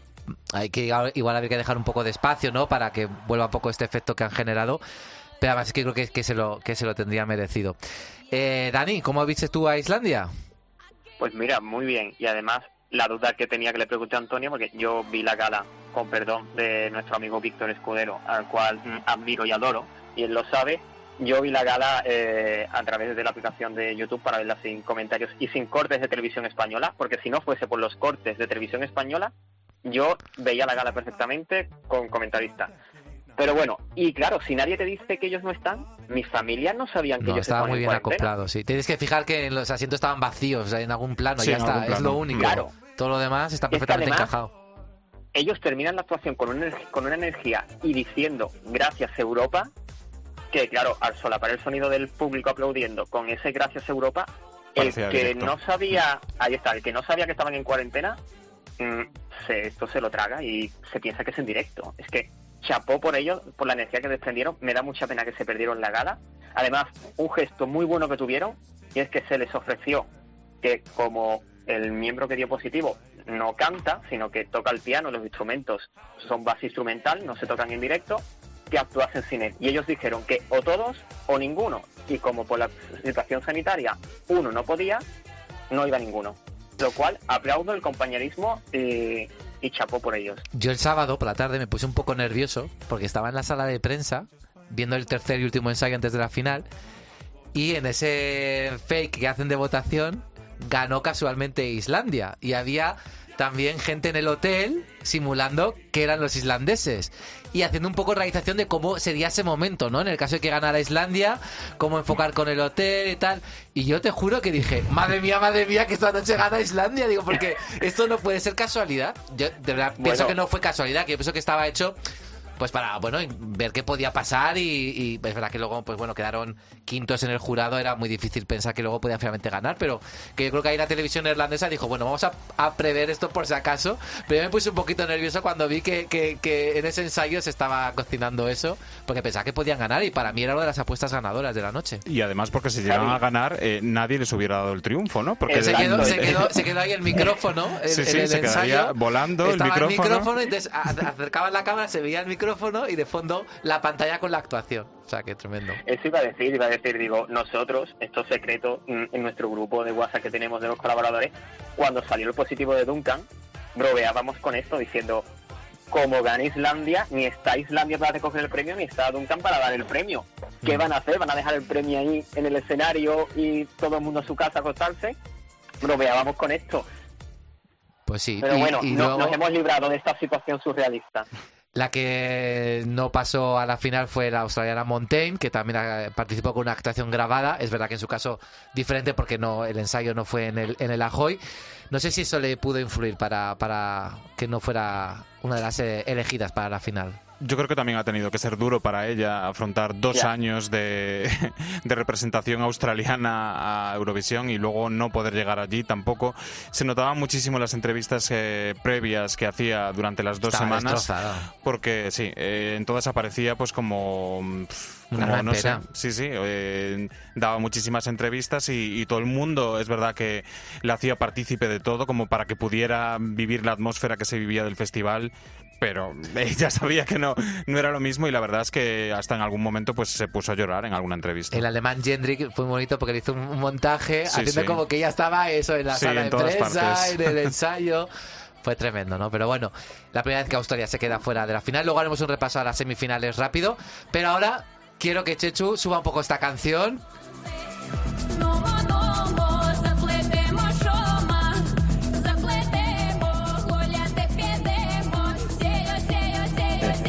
[SPEAKER 3] hay que igual habría que dejar un poco de espacio, ¿no? Para que vuelva un poco este efecto que han generado, pero además es que creo que, que se, lo, que se lo tendría merecido. Eh, Dani, ¿cómo viste tú a Islandia?
[SPEAKER 6] Pues mira, muy bien. Y además, la duda que tenía que le pregunté a Antonio, porque yo vi la gala, con perdón, de nuestro amigo Víctor Escudero, al cual mm, admiro y adoro, y él lo sabe. Yo vi la gala eh, a través de la aplicación de YouTube para verla sin comentarios y sin cortes de televisión española, porque si no fuese por los cortes de televisión española, yo veía la gala perfectamente con comentarista. Pero bueno, y claro, si nadie te dice que ellos no están, mis familias no sabían que
[SPEAKER 3] No,
[SPEAKER 6] ellos
[SPEAKER 3] estaba
[SPEAKER 6] estaban
[SPEAKER 3] muy
[SPEAKER 6] en
[SPEAKER 3] bien
[SPEAKER 6] cuarentena.
[SPEAKER 3] acoplado, sí. Tienes que fijar que los asientos estaban vacíos, o sea, en algún plano,
[SPEAKER 4] Sí,
[SPEAKER 3] ya está, es lo único.
[SPEAKER 6] Claro.
[SPEAKER 3] Todo lo demás está
[SPEAKER 6] Es que
[SPEAKER 3] perfectamente
[SPEAKER 6] además-
[SPEAKER 3] encajado.
[SPEAKER 6] ellos terminan la actuación con una, energ- con una energía y diciendo gracias Europa, que claro, al solapar el sonido del público aplaudiendo con ese gracias Europa, el
[SPEAKER 4] Parecía
[SPEAKER 6] que
[SPEAKER 4] directo.
[SPEAKER 6] no sabía, ahí está, el que no sabía que estaban en cuarentena, se, esto se lo traga y se piensa que es en directo. Es que chapó por ellos, por la energía que desprendieron, me da mucha pena que se perdieron la gala. Además, un gesto muy bueno que tuvieron, y es que se les ofreció que como el miembro que dio positivo no canta, sino que toca el piano, los instrumentos son base instrumental, no se tocan en directo, que actuasen sin él. Y ellos dijeron que o todos o ninguno. Y como por la situación sanitaria uno no podía, no iba ninguno. Lo cual aplaudo el compañerismo y, y chapó por ellos.
[SPEAKER 3] Yo el sábado por la tarde me puse un poco nervioso porque estaba en la sala de prensa viendo el tercer y último ensayo antes de la final y en ese fake que hacen de votación ganó casualmente Islandia y había también gente en el hotel simulando que eran los islandeses y haciendo un poco realización de cómo sería ese momento, ¿no? En el caso de que ganara Islandia, cómo enfocar con el hotel y tal. Y yo te juro que dije, madre mía, madre mía, que esta noche gana Islandia. Digo, porque esto no puede ser casualidad. Yo de verdad pienso que no fue casualidad, que yo pienso que estaba hecho pues para bueno ver qué podía pasar y, y es verdad que luego pues bueno quedaron quintos en el jurado era muy difícil pensar que luego podían finalmente ganar pero que yo creo que ahí la televisión irlandesa dijo bueno vamos a, a prever esto por si acaso pero yo me puse un poquito nervioso cuando vi que, que- que en ese ensayo se estaba cocinando eso porque pensaba que podían ganar y para mí era una de las apuestas ganadoras de la noche
[SPEAKER 4] Y además porque si llegaban a ganar, eh, nadie les hubiera dado el triunfo, ¿no? Porque
[SPEAKER 3] se quedó, se, quedó, se quedó ahí el micrófono en,
[SPEAKER 4] Sí, sí,
[SPEAKER 3] en el
[SPEAKER 4] se quedaría
[SPEAKER 3] ensayo.
[SPEAKER 4] volando el micrófono.
[SPEAKER 3] y entonces a- acercaban la cámara, se veía el micrófono y de fondo la pantalla con la actuación. O sea, que tremendo.
[SPEAKER 6] Eso iba a decir, iba a decir, digo, nosotros, esto es secreto mm, en nuestro grupo de WhatsApp que tenemos de los colaboradores, cuando salió el positivo de Duncan, broveábamos con esto diciendo, como gana Islandia, ni está Islandia para recoger el premio, ni está Duncan para dar el premio. ¿Qué
[SPEAKER 3] Mm.
[SPEAKER 6] van a hacer? ¿Van a dejar el premio ahí en el escenario y todo el mundo a su casa a acostarse? Broveábamos con esto.
[SPEAKER 3] Pues sí.
[SPEAKER 6] Pero
[SPEAKER 3] y,
[SPEAKER 6] bueno,
[SPEAKER 3] y
[SPEAKER 6] no-
[SPEAKER 3] luego
[SPEAKER 6] nos hemos librado de esta situación surrealista.
[SPEAKER 3] La que no pasó a la final fue la australiana Montaigne, que también participó con una actuación grabada. Es verdad que en su caso diferente porque no el ensayo no fue en el, en el Ahoy. No sé si eso le pudo influir para, para que no fuera una de las eh, elegidas para la final.
[SPEAKER 4] Yo creo que también ha tenido que ser duro para ella afrontar dos años de, de representación australiana a Eurovisión y luego no poder llegar allí tampoco. Se notaban muchísimo las entrevistas eh, previas que hacía durante las dos
[SPEAKER 3] Estaba
[SPEAKER 4] semanas.
[SPEAKER 3] destrozada.
[SPEAKER 4] Porque sí, eh, en todas aparecía pues como... mm,
[SPEAKER 3] Una
[SPEAKER 4] como, no sé, sí, sí, eh, daba muchísimas entrevistas y, y todo el mundo, es verdad que la hacía partícipe de todo, como para que pudiera vivir la atmósfera que se vivía del festival, pero ella sabía que no, no era lo mismo y la verdad es que hasta en algún momento pues se puso a llorar en alguna entrevista.
[SPEAKER 3] El alemán Jendrik fue muy bonito porque le hizo un montaje
[SPEAKER 4] Sí,
[SPEAKER 3] haciendo
[SPEAKER 4] sí.
[SPEAKER 3] como que ella estaba eso en la
[SPEAKER 4] Sí,
[SPEAKER 3] sala
[SPEAKER 4] en
[SPEAKER 3] de prensa, en el ensayo. Fue tremendo, ¿no? Pero bueno, la primera vez que Australia se queda fuera de la final. Luego haremos un repaso a las semifinales rápido. Pero ahora quiero que Chechu suba un poco esta canción.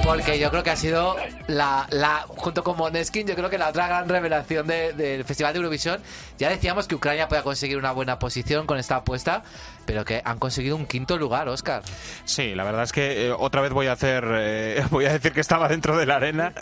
[SPEAKER 3] Porque yo creo que ha sido la, junto con Moneskin, yo creo que la otra gran revelación de- del Festival de Eurovisión. Ya decíamos que Ucrania podía conseguir una buena posición con esta apuesta, pero que han conseguido un quinto lugar, Oscar.
[SPEAKER 4] Sí, la verdad es que eh, otra vez voy a hacer, eh, voy a decir que estaba dentro de la arena,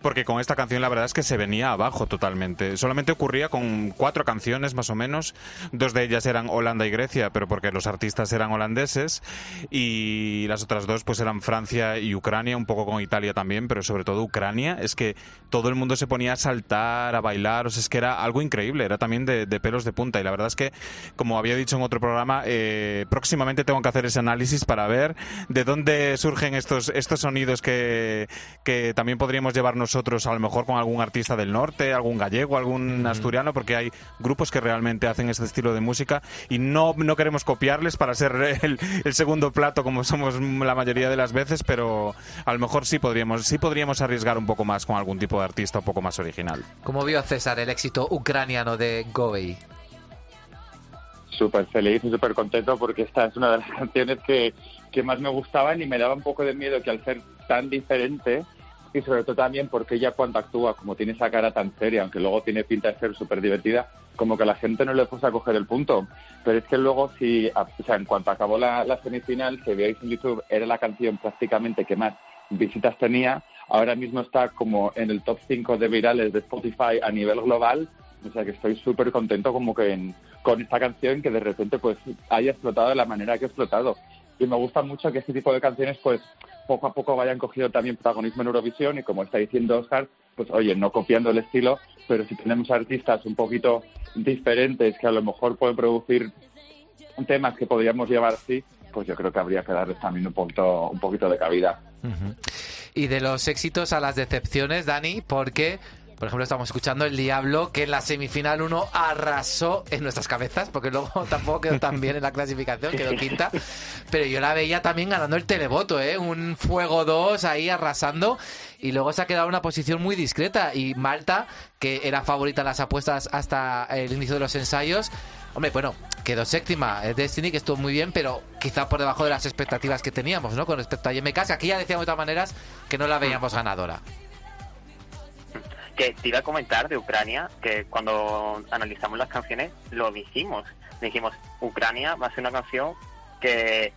[SPEAKER 4] porque con esta canción la verdad es que se venía abajo totalmente. Solamente ocurría con cuatro canciones más o menos, dos de ellas eran Holanda y Grecia, pero porque los artistas eran holandeses, y las otras dos pues eran Francia y Ucrania, un poco con Italia también, pero sobre todo Ucrania. Es que todo el mundo se ponía a saltar, a bailar, o sea, es que era algo increíble, era también de, de pelos de punta, y la verdad es que, como había dicho en otro programa, eh, próximamente tengo que hacer ese análisis para ver de dónde surgen estos, estos sonidos que, que también podríamos llevar nosotros, a lo mejor con algún artista del norte, algún gallego, algún asturiano, porque hay grupos que realmente hacen este estilo de música y no, no queremos copiarles para ser el, el segundo plato como somos la mayoría de las veces, pero a lo mejor sí podríamos, sí podríamos arriesgar un poco más con algún tipo de artista un poco más original.
[SPEAKER 3] ¿Cómo vio César el éxito ucraniano de Govey?
[SPEAKER 5] Súper feliz y súper contento porque esta es una de las canciones que, que más me gustaban y me daba un poco de miedo que al ser tan diferente y sobre todo también porque ella cuando actúa, como tiene esa cara tan seria, aunque luego tiene pinta de ser súper divertida, como que la gente no le fuese a coger el punto. Pero es que luego, si, o sea, en cuanto acabó la, la semifinal, si veáis en YouTube, era la canción prácticamente que más visitas tenía. Ahora mismo está como en el top 5 de virales de Spotify a nivel global. O sea que estoy súper contento como que en- con esta canción que de repente pues haya explotado de la manera que ha explotado. Y me gusta mucho que este tipo de canciones pues poco a poco vayan cogiendo también protagonismo en Eurovisión y como está diciendo Oscar, pues oye, no copiando el estilo, pero si tenemos artistas un poquito diferentes que a lo mejor pueden producir temas que podríamos llevar así, pues yo creo que habría que darles también un poquito, un poquito de cabida.
[SPEAKER 3] Ujú. Y de los éxitos a las decepciones, Dani, porque, por ejemplo, estamos escuchando El Diablo, que en la semifinal 1 arrasó en nuestras cabezas, porque luego tampoco quedó tan bien en la clasificación, quedó quinta. Pero yo la veía también ganando el televoto, ¿eh? Un fuego 2 ahí arrasando. Y luego se ha quedado en una posición muy discreta. Y Malta, que era favorita en las apuestas hasta el inicio de los ensayos, Hombre, bueno, quedó séptima. Eh, Destiny, que estuvo muy bien, pero quizá por debajo de las expectativas que teníamos, ¿no? Con respecto a YMK, que aquí ya decíamos de todas maneras que no la veíamos ganadora.
[SPEAKER 6] Que te iba a comentar de Ucrania, que cuando analizamos las canciones lo dijimos. Dijimos, Ucrania va a ser una canción que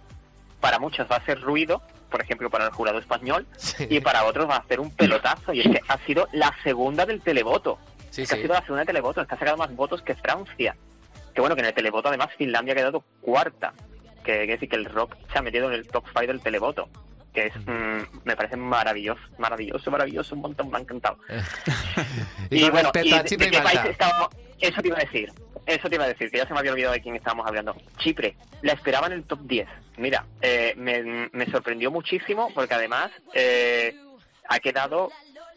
[SPEAKER 6] para muchos va a ser ruido, por ejemplo, para el jurado español,
[SPEAKER 3] Sí.
[SPEAKER 6] y para otros va a ser un pelotazo. Y es que ha sido la segunda del televoto.
[SPEAKER 3] Sí,
[SPEAKER 6] Es que
[SPEAKER 3] sí.
[SPEAKER 6] ha sido la segunda del televoto, es que ha sacado más votos que Francia. Que bueno, que en el televoto además Finlandia ha quedado cuarta. Que quiere decir que el rock se ha metido en el top 5 del televoto. Que es, mm, me parece maravilloso, maravilloso, maravilloso, un montón, me ha encantado.
[SPEAKER 3] Y, respecto
[SPEAKER 6] y
[SPEAKER 3] a
[SPEAKER 6] de-
[SPEAKER 3] Chipre
[SPEAKER 6] ¿de
[SPEAKER 3] y
[SPEAKER 6] qué país estábamos? Eso te iba a decir. Eso te iba a decir, que ya se me había olvidado de quién estábamos hablando. Chipre, la esperaba en el top 10. Mira, eh, me, me sorprendió muchísimo porque además eh, ha quedado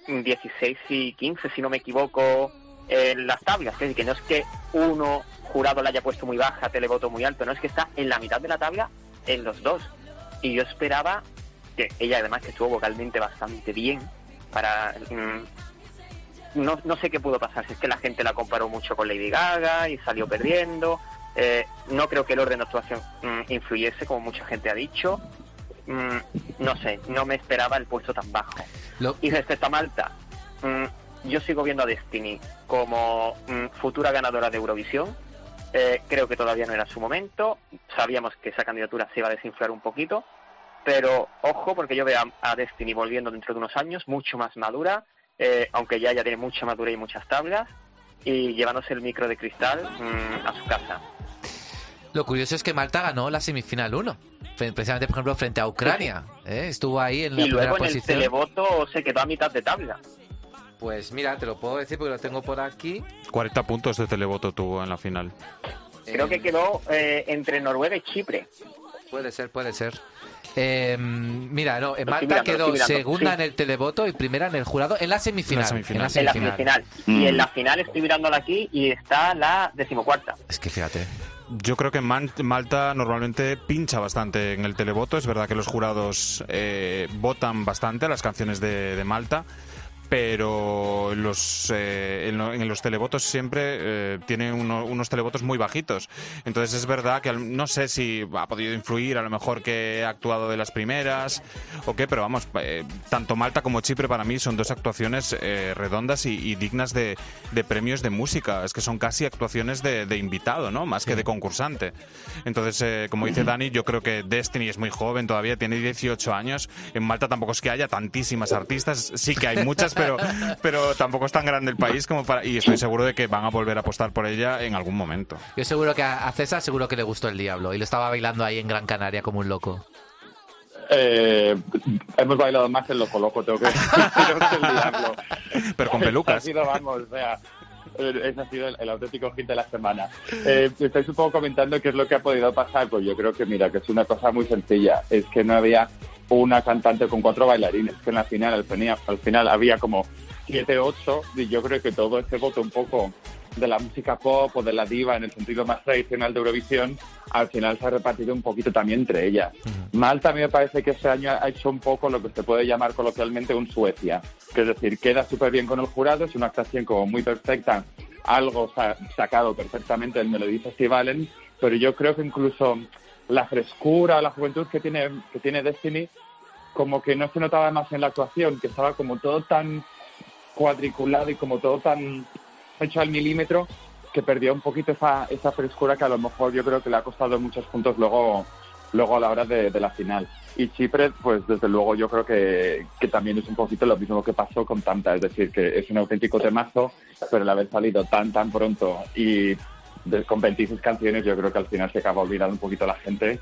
[SPEAKER 6] 16 y 15, si no me equivoco, en las tablas. Es decir, que no es que uno jurado la haya puesto muy baja, televoto muy alto, no es que está en la mitad de la tabla en los dos. Y yo esperaba que ella además que estuvo vocalmente bastante bien para... mm, no, no sé qué pudo pasar, si es que la gente la comparó mucho con Lady Gaga y salió perdiendo. Eh, no creo que el orden de actuación mm, influyese, como mucha gente ha dicho. Mm, no sé, no me esperaba el puesto tan bajo. Y respecto a Malta, mm, yo sigo viendo a Destiny como mm, futura ganadora de Eurovisión. Eh, creo que todavía no era su momento. Sabíamos que esa candidatura se iba a desinflar un poquito. Pero ojo, porque yo veo a, a Destiny volviendo dentro de unos años, mucho más madura, eh, aunque ya, ya tiene mucha madura y muchas tablas, y llevándose el micro de cristal mm, a su casa.
[SPEAKER 3] Lo curioso es que Malta ganó la semifinal 1. Pre- Precisamente, por ejemplo, frente a Ucrania. ¿eh? Estuvo ahí en la
[SPEAKER 6] Y
[SPEAKER 3] primera
[SPEAKER 6] luego en el televoto se quedó a mitad de tabla.
[SPEAKER 3] Pues mira, te lo puedo decir porque lo tengo por aquí.
[SPEAKER 4] 40 puntos de televoto tuvo en la final.
[SPEAKER 6] Creo
[SPEAKER 3] Eh,
[SPEAKER 6] que quedó eh, entre Noruega y Chipre.
[SPEAKER 3] Puede ser, puede ser. Eh, mira, no,
[SPEAKER 6] mirando, lo
[SPEAKER 3] quedó segunda
[SPEAKER 6] sí.
[SPEAKER 3] en el televoto y primera en el jurado en la semifinal.
[SPEAKER 4] En la semifinal.
[SPEAKER 3] En
[SPEAKER 6] la
[SPEAKER 3] semifinal.
[SPEAKER 6] Y en la final estoy mirándola aquí y está la decimocuarta.
[SPEAKER 3] Es que fíjate.
[SPEAKER 4] Yo creo que Malta normalmente pincha bastante en el televoto. Es verdad que los jurados eh, votan bastante a las canciones de, de Malta, pero los, eh, en, en los televotos siempre eh, tiene uno- unos televotos muy bajitos. Entonces es verdad que no sé si ha podido influir a lo mejor que ha actuado de las primeras o qué, pero vamos, eh, tanto Malta como Chipre para mí son dos actuaciones eh, redondas y, y dignas de, de premios de música. Es que son casi actuaciones de, de invitado, ¿no? Más que de concursante. Entonces, eh, como dice Dani, yo creo que Destiny es muy joven todavía, tiene 18 años. En Malta tampoco es que haya tantísimas artistas, sí que hay muchas, pero, pero tampoco es tan grande el país como para... Y estoy seguro de que van a volver a apostar por ella en algún momento.
[SPEAKER 3] Yo seguro que a a César seguro que le gustó el diablo y lo estaba bailando ahí en Gran Canaria como un loco.
[SPEAKER 5] Eh, hemos bailado más en Loco Loco, tengo que deciros el diablo.
[SPEAKER 4] Pero con
[SPEAKER 5] Ha
[SPEAKER 4] pelucas.
[SPEAKER 5] sido, vamos, o sea, ese ha sido el, el auténtico hit de la semana. Eh, estáis un poco comentando qué es lo que ha podido pasar. Pues yo creo que, mira, que es una cosa muy sencilla. Es que no había una cantante con cuatro bailarines. Que en la final, al final, al final había como siete, ocho. Y yo creo que todo ese voto un poco de la música pop o de la diva en el sentido más tradicional de Eurovisión, al final se ha repartido un poquito también entre ellas. Malta a mí me parece que este año ha hecho un poco lo que se puede llamar coloquialmente un Suecia, que es decir, queda súper bien con el jurado, es una actuación como muy perfecta, algo sa- sacado perfectamente del Melody Festivalen, pero yo creo que incluso la frescura la juventud que tiene, que tiene Destiny como que no se notaba más en la actuación, que estaba como todo tan cuadriculado y como todo tan hecho al milímetro que perdió un poquito esa, esa frescura que a lo mejor yo creo que le ha costado muchos puntos luego, luego a la hora de, de la final. Y Chipre, pues desde luego yo creo que, que también es un poquito lo mismo que pasó con Tanta, es decir, que es un auténtico temazo, pero el haber salido tan, tan pronto y de- con 26 canciones yo creo que al final se acaba olvidando un poquito la gente.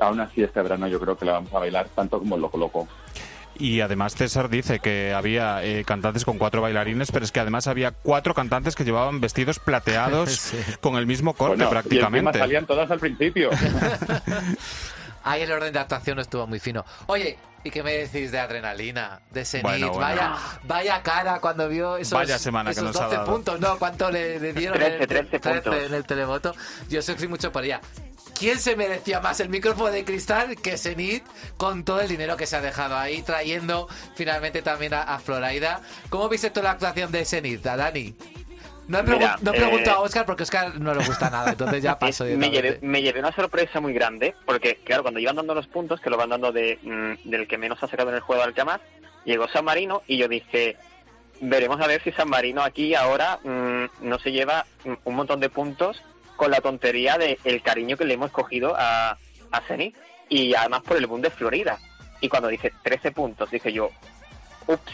[SPEAKER 5] Aún así este verano yo creo que la vamos a bailar tanto como el Loco Loco.
[SPEAKER 4] Y además César dice que había eh, cantantes con cuatro bailarines, pero es que además había cuatro cantantes que llevaban vestidos plateados
[SPEAKER 3] Sí.
[SPEAKER 4] con el mismo corte
[SPEAKER 5] Bueno, Y
[SPEAKER 4] prácticamente.
[SPEAKER 5] salían todas al principio.
[SPEAKER 3] Ahí el orden de actuación estuvo muy fino. Oye, ¿y qué me decís de adrenalina? De Zenit.
[SPEAKER 4] Bueno, bueno.
[SPEAKER 3] Vaya, vaya cara cuando vio esos,
[SPEAKER 4] Vaya semana que nos ha
[SPEAKER 3] 12
[SPEAKER 4] dado.
[SPEAKER 3] puntos, ¿no? ¿Cuánto le, le dieron?
[SPEAKER 6] 13,
[SPEAKER 3] en,
[SPEAKER 6] 13 puntos.
[SPEAKER 3] en el televoto. Yo sufrí mucho por ella. ¿Quién se merecía más el micrófono de cristal que Zenit con todo el dinero que se ha dejado ahí, trayendo finalmente también a, a Floraida? ¿Cómo viste toda la actuación de Zenit, a Dani? No, he
[SPEAKER 6] Mira,
[SPEAKER 3] no pregunto
[SPEAKER 6] eh,
[SPEAKER 3] a Oscar porque a Oscar no le gusta nada, entonces ya paso
[SPEAKER 6] me, llevé, me llevé una sorpresa muy grande, porque claro, cuando iban dando los puntos, que lo van dando de, mm, del que menos ha sacado en el juego al que más, llegó San Marino y yo dije, veremos a ver si San Marino aquí ahora mm, no se lleva un montón de puntos con la tontería de el cariño que le hemos cogido a, a Zenit y además por el boom de Florida. Y cuando dije 13 puntos, dije yo, ups,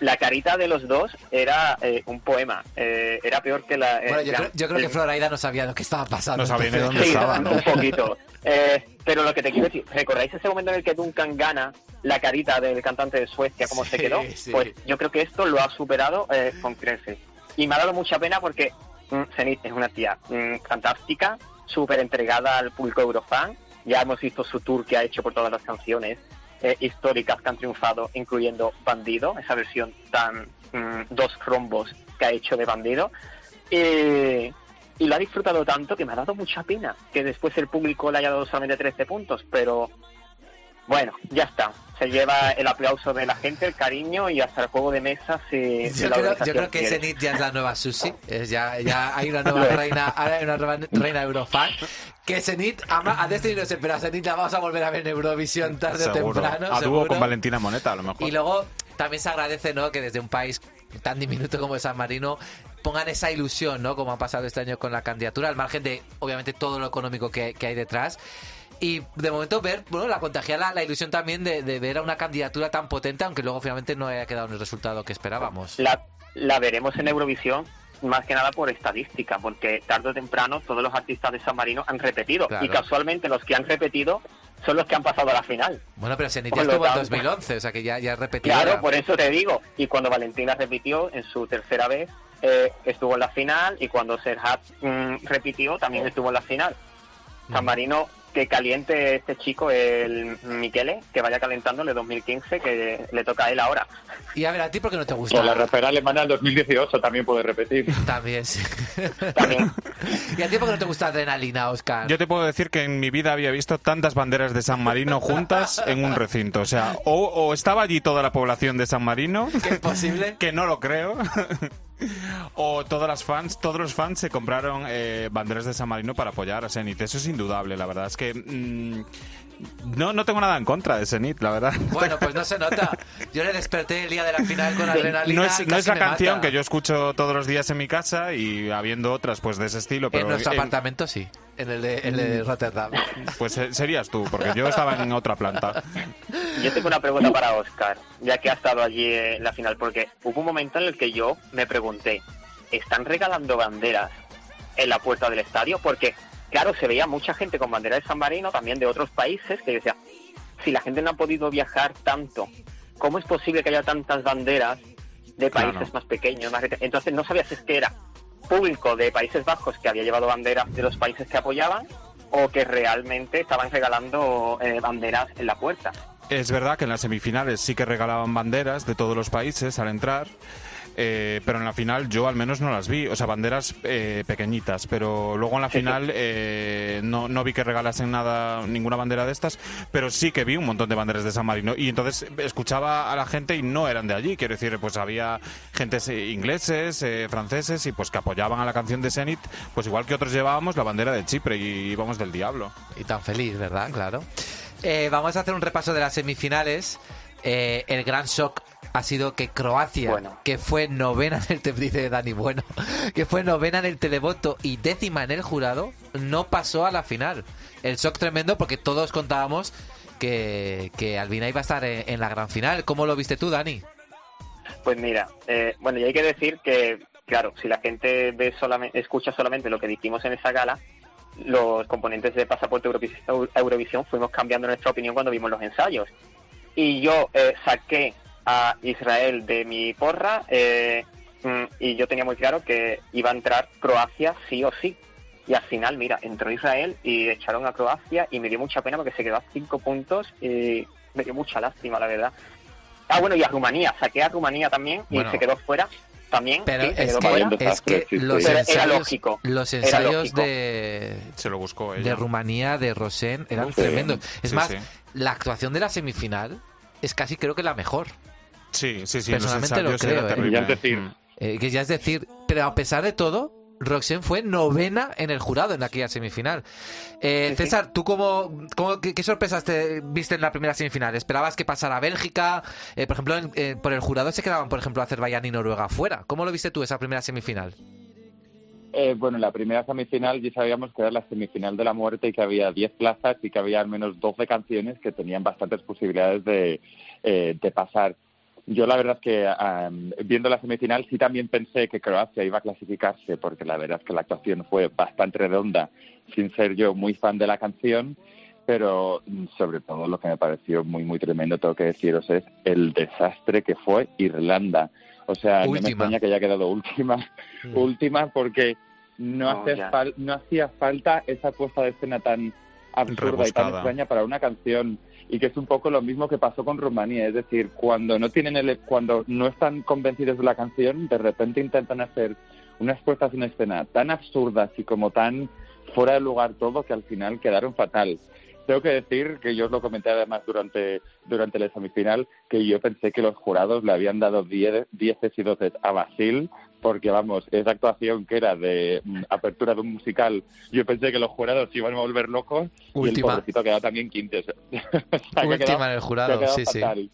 [SPEAKER 6] la carita de los dos era eh, un poema, eh, era peor que la... eh,
[SPEAKER 3] Bueno, yo
[SPEAKER 6] la-
[SPEAKER 3] creo, yo creo
[SPEAKER 6] el-
[SPEAKER 3] que Floraida no sabía lo que estaba pasando.
[SPEAKER 4] No sabía ni dónde
[SPEAKER 6] Sí,
[SPEAKER 4] estaba.
[SPEAKER 6] un poquito. Eh, pero lo que te quiero decir, ¿recordáis ese momento en el que Duncan gana la carita del cantante de Suecia, cómo se quedó?
[SPEAKER 3] sí.
[SPEAKER 6] Pues yo creo que esto lo ha superado eh, con creces. Y me ha dado mucha pena porque mm, Zenith es una tía mm, fantástica, súper entregada al público eurofan. Ya hemos visto su tour que ha hecho por todas las canciones eh, históricas que han triunfado, incluyendo Bandido, esa versión tan mm, dos rombos que ha hecho de Bandido. Eh, y lo ha disfrutado tanto que me ha dado mucha pena que después el público le haya dado solamente 13 puntos, pero bueno, ya está. Se lleva el aplauso de la gente, el cariño y hasta el juego de mesa si
[SPEAKER 3] Yo creo, yo creo que
[SPEAKER 6] quiere.
[SPEAKER 3] Zenit ya es la nueva Susi. Es ya, ya hay una nueva reina, hay una nueva reina Eurofan. Que Zenit ama a Destiny no sé, pero a Zenit la vamos a volver a ver en Eurovisión tarde o
[SPEAKER 4] Seguro.
[SPEAKER 3] temprano.
[SPEAKER 4] a dúo con Valentina Moneta, a lo mejor.
[SPEAKER 3] Y luego también se agradece, ¿no? Que desde un país tan diminuto como San Marino pongan esa ilusión, ¿no? Como ha pasado este año con la candidatura, al margen de, obviamente, todo lo económico que, que hay detrás. Y de momento ver, bueno, la contagia la, la ilusión también de, de ver a una candidatura tan potente, aunque luego finalmente no haya quedado en el resultado que esperábamos.
[SPEAKER 6] la, la veremos en Eurovisión más que nada por estadística, porque tarde o temprano todos los artistas de San Marino han repetido
[SPEAKER 3] Claro.
[SPEAKER 6] y casualmente los que han repetido son los que han pasado a la final.
[SPEAKER 3] Bueno, pero
[SPEAKER 6] lo
[SPEAKER 3] estuvo en
[SPEAKER 6] tanto-
[SPEAKER 3] 2011, o sea que ya, ya repetido.
[SPEAKER 6] Claro, por eso te digo. Y cuando Valentina repitió en su tercera vez, eh, estuvo en la final. Y cuando Serhat mm, repitió, también estuvo en la final. San Marino, que caliente este chico, el Miquele, que vaya calentándole 2015, que le toca a él ahora.
[SPEAKER 3] Y a ver, ¿a ti por qué no te gusta?
[SPEAKER 5] O la rapera alemana del 2018 también puede repetir.
[SPEAKER 3] También, sí.
[SPEAKER 6] También.
[SPEAKER 3] ¿Y a ti por qué no te gusta Adrenalina, Oscar?
[SPEAKER 4] Yo te puedo decir que en mi vida había visto tantas banderas de San Marino juntas en un recinto. O sea, o, o estaba allí toda la población de San Marino,
[SPEAKER 3] ¿Que es posible?
[SPEAKER 4] que no lo creo, o todas las fans, todos los fans se compraron eh, banderas de San Marino para apoyar a Zenit. Eso es indudable, la verdad. Es que mm, no, no tengo nada en contra de Zenit, la verdad.
[SPEAKER 3] Bueno, pues no se nota. Yo le desperté el día de la final con adrenalina.
[SPEAKER 4] No es,
[SPEAKER 3] y
[SPEAKER 4] no es la canción
[SPEAKER 3] mata.
[SPEAKER 4] que yo escucho todos los días en mi casa y habiendo otras pues de ese estilo, pero
[SPEAKER 3] En nuestro
[SPEAKER 4] en-
[SPEAKER 3] apartamento sí. En el de, el de Rotterdam.
[SPEAKER 4] pues eh, serías tú, porque yo estaba en otra planta.
[SPEAKER 6] Yo tengo una pregunta para Oscar, ya que ha estado allí en la final, porque hubo un momento en el que yo me pregunté, ¿están regalando banderas en la puerta del estadio? Porque, claro, se veía mucha gente con bandera de San Marino, también de otros países, que decía, si la gente no ha podido viajar tanto, ¿cómo es posible que haya tantas banderas de países
[SPEAKER 4] Claro.
[SPEAKER 6] más pequeños? Más Entonces no sabías si es que era público de Países Bajos que había llevado banderas de los países que apoyaban o que realmente estaban regalando eh, banderas en la puerta.
[SPEAKER 4] Es verdad que en las semifinales sí que regalaban banderas de todos los países al entrar, eh, pero en la final yo al menos no las vi, o sea, banderas eh, pequeñitas, pero luego en la
[SPEAKER 6] sí.
[SPEAKER 4] final eh, no, no vi que regalasen nada, ninguna bandera de estas, pero sí que vi un montón de banderas de San Marino y entonces escuchaba a la gente y no eran de allí, quiero decir, pues había gentes eh, ingleses, eh, franceses y pues que apoyaban a la canción de Zenit, pues igual que otros llevábamos la bandera de Chipre y íbamos del diablo.
[SPEAKER 3] Y tan feliz, ¿verdad? Claro. Eh, vamos a hacer un repaso de las semifinales. Eh, el gran shock ha sido que Croacia,
[SPEAKER 6] Bueno.
[SPEAKER 3] que fue novena en el dice Dani Bueno, que fue novena en el televoto y décima en el jurado, no pasó a la final. El shock tremendo porque todos contábamos que, que Albina iba a estar en, en la gran final. ¿Cómo lo viste tú, Dani?
[SPEAKER 6] Pues mira, eh, bueno, y hay que decir que, claro, si la gente ve solamente, escucha solamente lo que dijimos en esa gala, los componentes de Pasaporte Eurovis- Eu- Eurovisión fuimos cambiando nuestra opinión cuando vimos los ensayos. Y yo eh, saqué a Israel de mi porra eh, mm, y yo tenía muy claro que iba a entrar Croacia sí o sí. Y al final, mira, entró Israel y echaron a Croacia y me dio mucha pena porque se quedó a cinco puntos y me dio mucha lástima, la verdad. Ah, bueno, y a Rumanía, saqué a Rumanía también y
[SPEAKER 3] Bueno.
[SPEAKER 6] se quedó fuera también.
[SPEAKER 3] Pero
[SPEAKER 6] sí,
[SPEAKER 3] es que, es que
[SPEAKER 5] sí, sí.
[SPEAKER 3] los
[SPEAKER 6] Pero era
[SPEAKER 3] ensayos,
[SPEAKER 6] lógico,
[SPEAKER 3] los
[SPEAKER 6] era
[SPEAKER 3] ensayos
[SPEAKER 6] lógico.
[SPEAKER 3] de,
[SPEAKER 4] Se lo buscó ella.
[SPEAKER 3] de Rumanía, de Rosén, eran
[SPEAKER 5] Sí.
[SPEAKER 3] tremendos. Es
[SPEAKER 4] Sí,
[SPEAKER 3] más,
[SPEAKER 4] sí.
[SPEAKER 3] la actuación de la semifinal es casi creo que la mejor.
[SPEAKER 4] Sí, sí, sí.
[SPEAKER 3] Personalmente lo creo, ¿eh?
[SPEAKER 5] Ya es decir.
[SPEAKER 3] Eh, que ya es decir, pero a pesar de todo, Roxanne fue novena en el jurado en aquella semifinal. Eh,
[SPEAKER 6] Sí, sí.
[SPEAKER 3] César, ¿tú cómo, cómo- qué, qué sorpresas te viste en la primera semifinal? ¿Esperabas que pasara Bélgica? Eh, por ejemplo, en- eh, por el jurado se quedaban, por ejemplo, Azerbaiyán y Noruega fuera. ¿Cómo lo viste tú esa primera semifinal?
[SPEAKER 5] Eh, bueno, en la primera semifinal ya sabíamos que era la semifinal de la muerte y que había 10 plazas y que había al menos 12 canciones que tenían bastantes posibilidades de, eh, de pasar. Yo la verdad es que am, viendo la semifinal sí también pensé que Croacia iba a clasificarse porque la verdad es que la actuación fue bastante redonda sin ser yo muy fan de la canción, pero mm, sobre todo lo que me pareció muy muy tremendo tengo que deciros es el desastre que fue Irlanda. O sea, no me
[SPEAKER 3] Última.
[SPEAKER 5] extraña que haya quedado última última porque no,
[SPEAKER 6] No,
[SPEAKER 5] hace fal- no hacía falta esa puesta de escena tan absurda y tan extraña para una canción y que es un poco lo mismo que pasó con Rumanía, es decir, cuando no tienen el, cuando no están convencidos de la canción, de repente intentan hacer unas puestas en escena tan absurdas y como tan fuera de lugar todo que al final quedaron fatal. Tengo que decir que yo os lo comenté además durante, durante la semifinal, que yo pensé que los jurados le habían dado 10 dieces y doces a Basil, porque vamos, esa actuación que era de mm, apertura de un musical, yo pensé que los jurados se iban a volver locos y el
[SPEAKER 3] Última.
[SPEAKER 5] pobrecito ha quedado también quinto.
[SPEAKER 3] Última
[SPEAKER 5] quedado-
[SPEAKER 3] en el jurado, sí, sí.
[SPEAKER 5] fatal.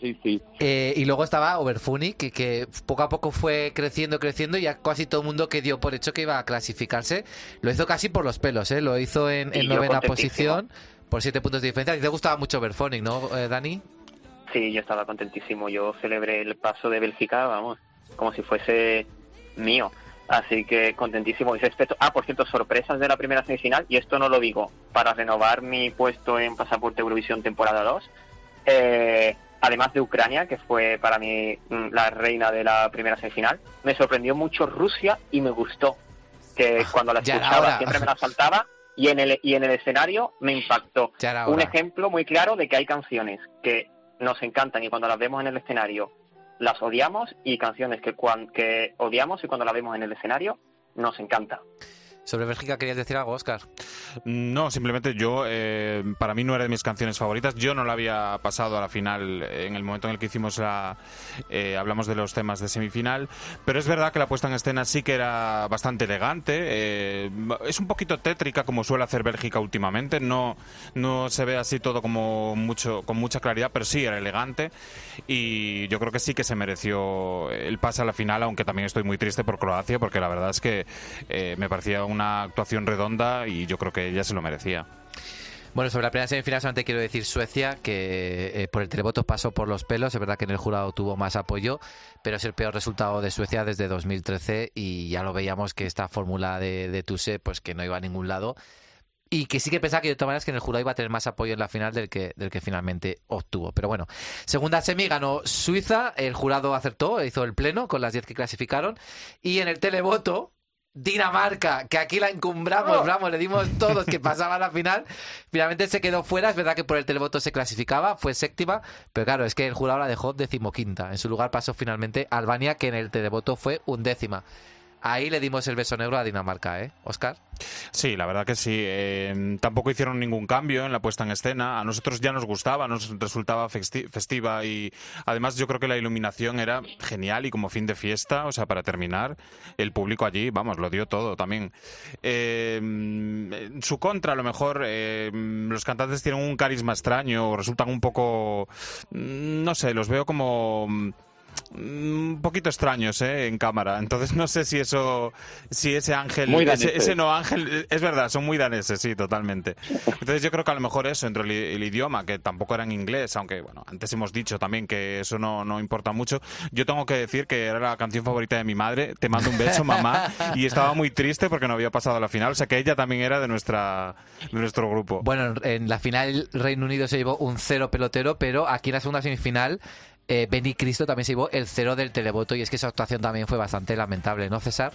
[SPEAKER 5] Sí, sí.
[SPEAKER 3] Eh, y luego estaba Overfuni, que, que poco a poco fue creciendo, creciendo, y ya casi todo el mundo que dio por hecho que iba a clasificarse, lo hizo casi por los pelos, ¿eh? Lo hizo en,
[SPEAKER 6] Y
[SPEAKER 3] novena posición, por siete puntos de diferencia. Y te gustaba mucho Overfonic, ¿no, eh, Dani?
[SPEAKER 6] Sí, yo estaba contentísimo. Yo celebré el paso de Bélgica, vamos, como si fuese mío. Así que contentísimo. Y respecto, ah, por cierto, sorpresas de la primera semifinal, y esto no lo digo para renovar mi puesto en Pasaporte Eurovisión temporada 2. Eh, además de Ucrania, que fue para mí mm, la reina de la primera semifinal, me sorprendió mucho Rusia y me gustó. Que cuando la escuchaba siempre me la saltaba y en el, y en el escuadro me impactó un ejemplo muy claro de que hay canciones que nos encantan y cuando las vemos en el escenario las odiamos y canciones que, cuan- que odiamos y cuando las vemos en el escenario nos encanta.
[SPEAKER 3] Sobre Bélgica querías decir algo, Oscar.
[SPEAKER 4] No, simplemente yo, eh, para mí no era de mis canciones favoritas. Yo no la había pasado a la final en el momento en el que hicimos la. eh, hablamos de los temas de semifinal. Pero es verdad que la puesta en escena sí que era bastante elegante. eh, es un poquito tétrica como suele hacer Bélgica últimamente. No, no se ve así todo como mucho, con mucha claridad, pero sí era elegante. Y yo creo que sí que se mereció el pase a la final, aunque también estoy muy triste por Croacia, porque la verdad es que eh, me parecía una actuación redonda y yo creo que ella se lo merecía.
[SPEAKER 3] Bueno, sobre la primera semifinal solamente quiero decir Suecia, que eh, por el televoto pasó por los pelos. Es verdad que en el jurado tuvo más apoyo, pero es el peor resultado de Suecia desde 2013 y ya lo veíamos que esta fórmula de, de Tuse, pues que no iba a ningún lado. Y que sí que pensaba que de todas maneras que en el jurado iba a tener más apoyo en la final del que, del que finalmente obtuvo. Pero bueno, segunda semi ganó Suiza, el jurado acertó, hizo el pleno con las 10 que clasificaron. Y en el televoto, Dinamarca, que aquí la encumbramos, vamos, le dimos todos que pasaba a la final. Finalmente se quedó fuera, es verdad que por el televoto se clasificaba, fue séptima, pero claro, es que el jurado la dejó decimoquinta. En su lugar pasó finalmente Albania, que en el televoto fue undécima. Ahí le dimos el beso negro a Dinamarca, ¿eh? Oscar.
[SPEAKER 4] Sí, la verdad que sí. Eh, tampoco hicieron ningún cambio en la puesta en escena. A nosotros ya nos gustaba, nos resultaba festi- festiva y además yo creo que la iluminación era genial y como fin de fiesta, o sea, para terminar, el público allí, vamos, lo dio todo también. Eh, en su contra, a lo mejor, eh, los cantantes tienen un carisma extraño, resultan un poco, mm, no sé, los veo como un poquito extraños ¿eh? en cámara. Entonces no sé si eso si ese ángel
[SPEAKER 5] Muy
[SPEAKER 4] ese, ese no ángel es verdad son muy daneses sí totalmente. Entonces yo creo que a lo mejor eso entre el, el idioma que tampoco era en inglés aunque bueno antes hemos dicho también que eso no, no importa mucho. Yo tengo que decir que era la canción favorita de mi madre. Te mando un beso mamá. Y estaba muy triste porque no había pasado a la final. O sea que ella también era de nuestra de nuestro grupo.
[SPEAKER 3] Bueno, en la final Reino Unido se llevó un cero pelotero, pero aquí en la segunda semifinal eh, Benny Cristo también se llevó el cero del televoto y es que esa actuación también fue bastante lamentable, ¿no, César?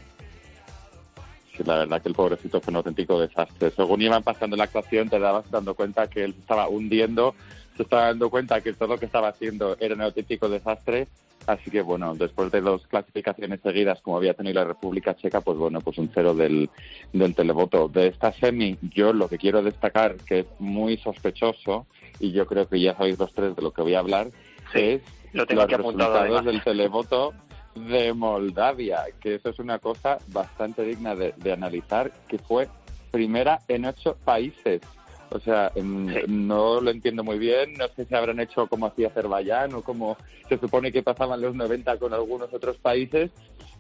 [SPEAKER 5] Sí, la verdad que el pobrecito fue un auténtico desastre. Según iban pasando la actuación, te dabas dando cuenta que él se estaba hundiendo, se estaba dando cuenta que todo lo que estaba haciendo era un auténtico desastre. Así que, bueno, después de dos clasificaciones seguidas, como había tenido la República Checa, pues bueno, pues un cero del, del televoto. De esta semi, yo lo que quiero destacar, que es muy sospechoso, y yo creo que ya sabéis los tres de lo que voy a hablar, es
[SPEAKER 6] lo tengo
[SPEAKER 5] los
[SPEAKER 6] aquí apuntado,
[SPEAKER 5] resultados
[SPEAKER 6] además.
[SPEAKER 5] del televoto de Moldavia, que eso es una cosa bastante digna de, de analizar, que fue primera en ocho países. O sea, em, no lo entiendo muy bien, no sé si habrán hecho como hacía Azerbaiyán o como se supone que pasaban los 90 con algunos otros países,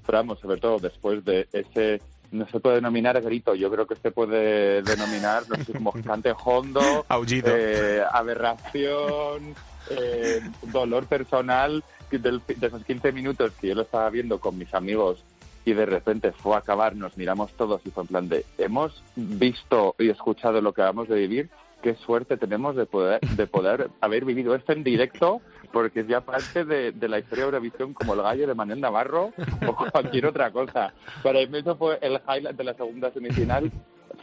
[SPEAKER 5] pero vamos, sobre todo después de ese, no se puede denominar grito, yo creo que se puede denominar, no sé, como cante hondo,
[SPEAKER 4] Aullido.
[SPEAKER 5] eh, aberración, eh, dolor personal de esos 15 minutos que yo lo estaba viendo con mis amigos y de repente fue a acabar, nos miramos todos y fue en plan de, hemos visto y escuchado lo que acabamos de vivir, qué suerte tenemos de poder, de poder haber vivido esto en directo, porque es ya parte de, de la historia de Eurovisión como el gallo de Manuel Navarro o cualquier otra cosa. Para mí eso fue el highlight de la segunda semifinal,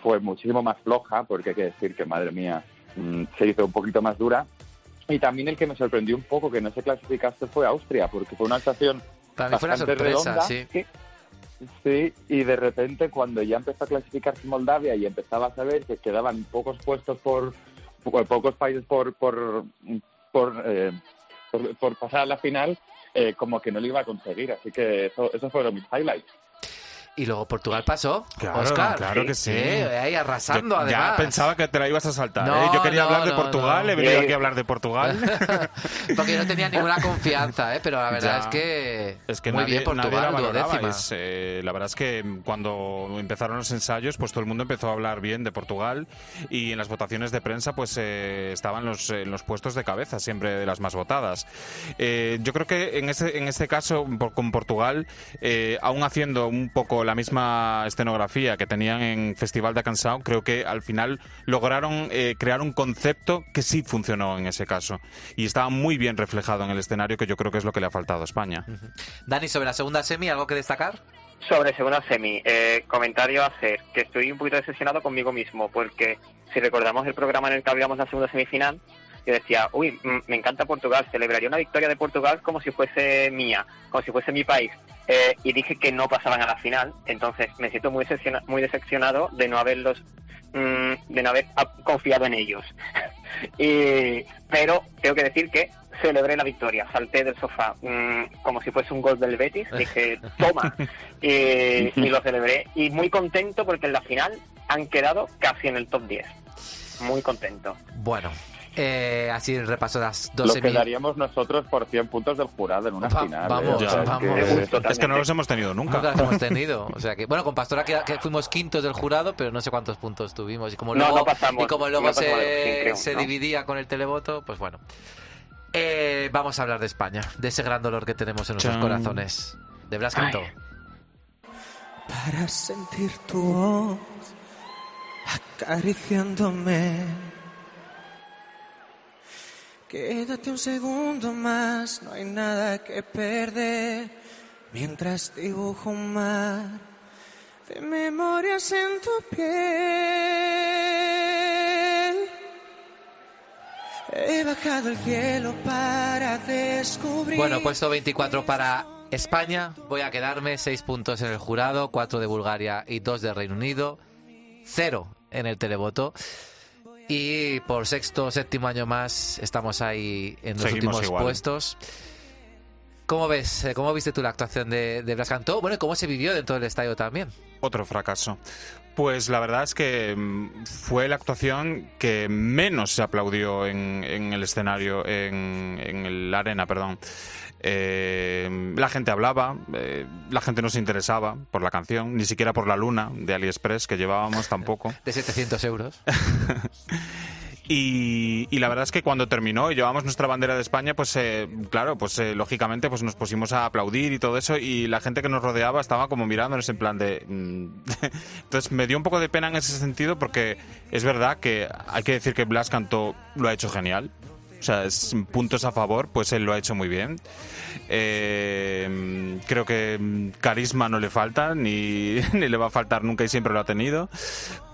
[SPEAKER 5] fue muchísimo más floja, porque hay que decir que, madre mía, mm, se hizo un poquito más dura, y también el que me sorprendió un poco que no se clasificase fue Austria, porque fue una actuación
[SPEAKER 3] Para mí fue una
[SPEAKER 5] bastante
[SPEAKER 3] sorpresa,
[SPEAKER 5] redonda.
[SPEAKER 3] sí.
[SPEAKER 5] Sí, y de repente cuando ya empezó a clasificarse Moldavia y empezaba a saber que quedaban pocos puestos por, po- pocos países por por por, eh, por, por pasar a la final, eh, como que no lo iba a conseguir. Así que eso, esos fueron mis highlights.
[SPEAKER 3] Y luego Portugal pasó.
[SPEAKER 4] Claro,
[SPEAKER 3] Oscar.
[SPEAKER 4] claro que sí.
[SPEAKER 3] Eh, ahí arrasando,
[SPEAKER 4] Yo
[SPEAKER 3] además.
[SPEAKER 4] Ya pensaba que te la ibas a saltar.
[SPEAKER 3] No,
[SPEAKER 4] ¿eh? Yo quería
[SPEAKER 3] no,
[SPEAKER 4] hablar de
[SPEAKER 3] no,
[SPEAKER 4] Portugal,
[SPEAKER 3] no.
[SPEAKER 4] he venido
[SPEAKER 6] Eh,
[SPEAKER 4] aquí a hablar de Portugal.
[SPEAKER 3] Porque no tenía ninguna confianza, ¿eh? Pero la verdad
[SPEAKER 4] Ya.
[SPEAKER 3] es que,
[SPEAKER 4] Es que
[SPEAKER 3] muy
[SPEAKER 4] nadie,
[SPEAKER 3] bien Portugal,
[SPEAKER 4] nadie la
[SPEAKER 3] duodécima.
[SPEAKER 4] Es, eh, la verdad es que cuando empezaron los ensayos, pues todo el mundo empezó a hablar bien de Portugal y en las votaciones de prensa, pues eh, estaban los, en los puestos de cabeza, siempre de las más votadas. Eh, yo creo que en este, en este caso, por- con Portugal, eh, aún haciendo un poco la misma escenografía que tenían en Festival de Cansao, creo que al final lograron eh, crear un concepto que sí funcionó en ese caso y estaba muy bien reflejado en el escenario, que yo creo que es lo que le ha faltado a España.
[SPEAKER 3] Dani, sobre la segunda semi, ¿algo que destacar?
[SPEAKER 6] Sobre segunda semi, eh, comentario a hacer, que estoy un poquito decepcionado conmigo mismo, porque si recordamos el programa en el que habíamos la segunda semifinal, yo decía, uy, me encanta Portugal, celebraría una victoria de Portugal como si fuese mía, como si fuese mi país. Eh, y dije que no pasaban a la final, entonces me siento muy, decepciona- muy decepcionado de no haberlos, mm, de no haber confiado en ellos. y, pero tengo que decir que celebré la victoria, salté del sofá mm, como si fuese un gol del Betis, dije, toma, y, y lo celebré. Y muy contento porque en la final han quedado casi en el top 10. Muy contento.
[SPEAKER 3] Bueno, eh, así el repaso de las dos
[SPEAKER 5] Lo
[SPEAKER 3] semi.
[SPEAKER 5] que daríamos nosotros por 100 puntos del jurado en una
[SPEAKER 3] Va-
[SPEAKER 5] final. ¿eh?
[SPEAKER 3] vamos,
[SPEAKER 5] O sea,
[SPEAKER 3] vamos.
[SPEAKER 5] que-
[SPEAKER 4] Es que no los hemos tenido
[SPEAKER 3] Nunca
[SPEAKER 4] nunca.
[SPEAKER 3] las hemos tenido. O sea que, bueno, con Pastora que, que fuimos quintos del jurado, pero no sé cuántos puntos tuvimos. Y como
[SPEAKER 6] No,
[SPEAKER 3] luego,
[SPEAKER 6] no pasamos.
[SPEAKER 3] y como luego
[SPEAKER 6] No pasamos
[SPEAKER 3] se,
[SPEAKER 6] de creo,
[SPEAKER 3] se
[SPEAKER 6] ¿no?
[SPEAKER 3] dividía con el televoto, pues bueno. Eh, vamos a hablar de España, de ese gran dolor que tenemos en nuestros
[SPEAKER 4] Chan.
[SPEAKER 3] corazones. De Blas Cantó.
[SPEAKER 8] para sentir tu voz acariciándome. Quédate un segundo más, no hay nada que perder. Mientras dibujo un mar de memorias en tu piel. He bajado el cielo para descubrir.
[SPEAKER 3] Bueno, puesto 24 para España, voy a quedarme 6 puntos en el jurado, 4 de Bulgaria y 2 de Reino Unido, 0 en el televoto. Y por sexto o séptimo año más estamos ahí en los
[SPEAKER 4] Seguimos
[SPEAKER 3] últimos
[SPEAKER 4] igual.
[SPEAKER 3] puestos. ¿Cómo ves? eh, ¿Cómo viste tú la actuación de, de Blas Cantó? Bueno, ¿y cómo se vivió dentro del estadio también?
[SPEAKER 4] Otro fracaso. Pues la verdad es que mm, fue la actuación que menos se aplaudió en, en el escenario, en, en el arena, perdón. Eh, la gente hablaba, eh, la gente no se interesaba por la canción, ni siquiera por la luna de AliExpress que llevábamos tampoco.
[SPEAKER 3] De 700 euros.
[SPEAKER 4] Y, y la verdad es que cuando terminó y llevamos nuestra bandera de España, pues eh, claro, pues eh, lógicamente pues nos pusimos a aplaudir y todo eso y la gente que nos rodeaba estaba como mirándonos en plan de... mm. Entonces me dio un poco de pena en ese sentido porque es verdad que hay que decir que Blas Cantó lo ha hecho genial. O sea, es puntos a favor, pues él lo ha hecho muy bien. Eh, creo que carisma no le falta, ni, ni le va a faltar nunca y siempre lo ha tenido.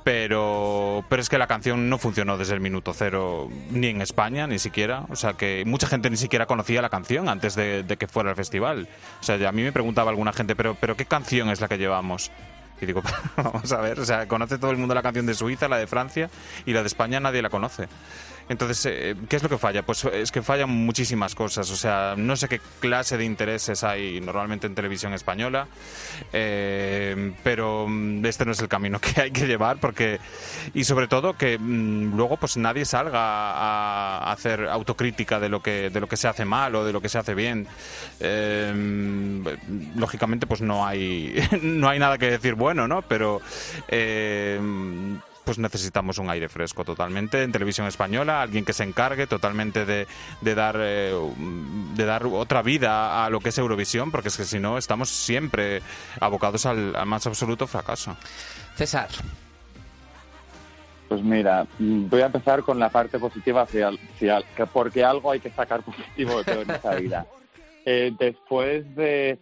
[SPEAKER 4] Pero, pero es que la canción no funcionó desde el minuto cero, ni en España, ni siquiera. O sea, que mucha gente ni siquiera conocía la canción antes de, de que fuera al festival. O sea, a mí me preguntaba alguna gente, pero, pero ¿qué canción es la que llevamos? Y digo, vamos a ver, o sea, conoce todo el mundo la canción de Suiza, la de Francia, y la de España nadie la conoce. Entonces, eh, ¿qué es lo que falla? Pues es que fallan muchísimas cosas. O sea, no sé qué clase de intereses hay normalmente en televisión española, eh, pero mm, este no es el camino que hay que llevar, porque y sobre todo que mm, luego pues nadie salga a, a hacer autocrítica de lo que de lo que se hace mal o de lo que se hace bien. Eh, lógicamente, pues no hay no hay nada que decir bueno, ¿no? Pero eh, pues necesitamos un aire fresco totalmente en televisión española, alguien que se encargue totalmente de, de dar eh, de dar otra vida a lo que es Eurovisión, porque es que si no estamos siempre abocados al, al más absoluto fracaso.
[SPEAKER 3] César,
[SPEAKER 5] Pues mira, mm, voy a empezar con la parte positiva, hacia- hacia- que porque algo hay que sacar positivo de todo en esta vida. Eh, después de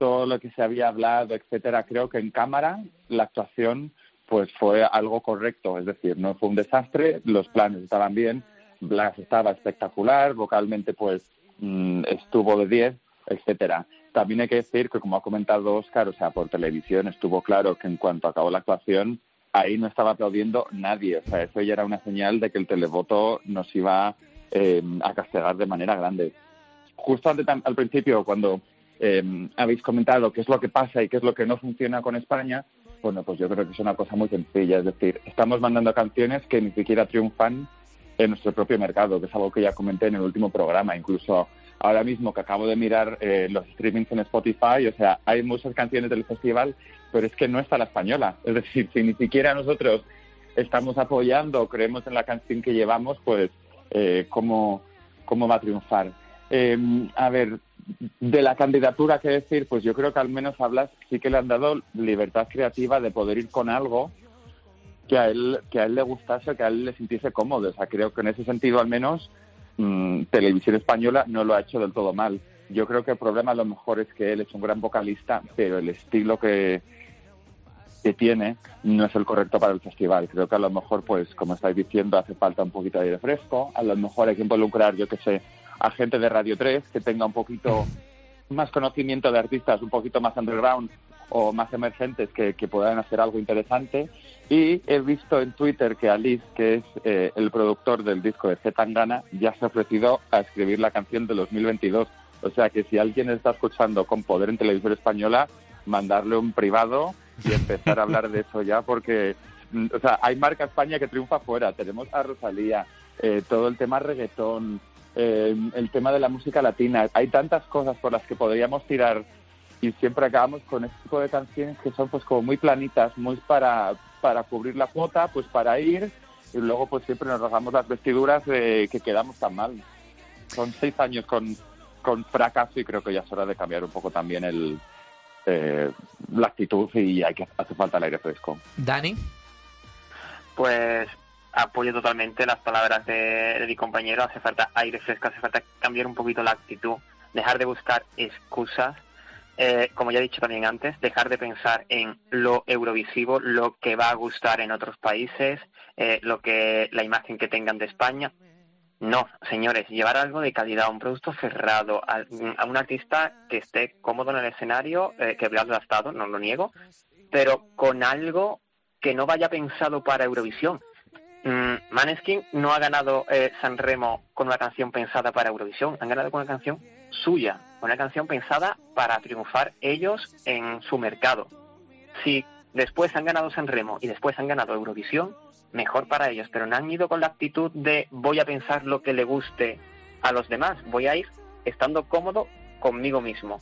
[SPEAKER 5] todo lo que se había hablado, etcétera, creo que en cámara la actuación pues fue algo correcto, es decir, no fue un desastre, los planes estaban bien, Blas estaba espectacular, vocalmente pues mm, estuvo de 10, etcétera. También hay que decir que, como ha comentado Oscar, o sea, por televisión estuvo claro que en cuanto acabó la actuación, ahí no estaba aplaudiendo nadie. O sea, eso ya era una señal de que el televoto nos iba eh, a castigar de manera grande. Justo al principio, cuando eh, habéis comentado qué es lo que pasa y qué es lo que no funciona con España, bueno, pues yo creo que es una cosa muy sencilla. Es decir, estamos mandando canciones que ni siquiera triunfan en nuestro propio mercado, que es algo que ya comenté en el último programa. Incluso ahora mismo que acabo de mirar eh, los streamings en Spotify, o sea, hay muchas canciones del festival, pero es que no está la española. Es decir, si ni siquiera nosotros estamos apoyando o creemos en la canción que llevamos, pues eh, ¿cómo, ¿cómo va a triunfar? Eh, a ver, de la candidatura, ¿qué decir? Pues yo creo que al menos a Blas sí que le han dado libertad creativa de poder ir con algo que a él, que a él le gustase que a él le sintiese cómodo. O sea, creo que en ese sentido al menos mm, Televisión Española no lo ha hecho del todo mal. Yo creo que el problema a lo mejor es que él es un gran vocalista, pero el estilo que, que tiene no es el correcto para el festival. Creo que a lo mejor, pues, como estáis diciendo, hace falta un poquito de aire fresco. A lo mejor hay que involucrar, yo que sé, a gente de Radio 3 que tenga un poquito más conocimiento de artistas, un poquito más underground o más emergentes que, que puedan hacer algo interesante. Y he visto en Twitter que Alice, que es eh, el productor del disco de Z Tangana, ya se ha ofrecido a escribir la canción de 2022. O sea que si alguien está escuchando con poder en televisión española, mandarle un privado y empezar a hablar de eso ya, porque mm, o sea, hay marca España que triunfa fuera. Tenemos a Rosalía, eh, todo el tema reggaetón, eh, el tema de la música latina. Hay tantas cosas por las que podríamos tirar y siempre acabamos con este tipo de canciones que son pues como muy planitas, muy para, para cubrir la cuota, pues para ir y luego pues siempre nos rasgamos las vestiduras de que quedamos tan mal. Son seis años con, con fracaso y creo que ya es hora de cambiar un poco también el, eh, la actitud y hay que hace falta el aire fresco.
[SPEAKER 3] Dani,
[SPEAKER 6] Pues apoyo totalmente las palabras de, mi compañero. Hace falta aire fresco, hace falta cambiar un poquito la actitud, dejar de buscar excusas. Eh, como ya he dicho también antes, dejar de pensar en lo eurovisivo, lo que va a gustar en otros países, eh, lo que la imagen que tengan de España. No, señores, llevar algo de calidad, un producto cerrado, a, a un artista que esté cómodo en el escenario, eh, que Blas lo ha no lo niego, pero con algo que no vaya pensado para Eurovisión. Mm, Maneskin no ha ganado eh, San Remo con una canción pensada para Eurovisión, han ganado con una canción suya, una canción pensada para triunfar ellos en su mercado. Si después han ganado San Remo y después han ganado Eurovisión, mejor para ellos, pero no han ido con la actitud de voy a pensar lo que le guste a los demás, voy a ir estando cómodo conmigo mismo.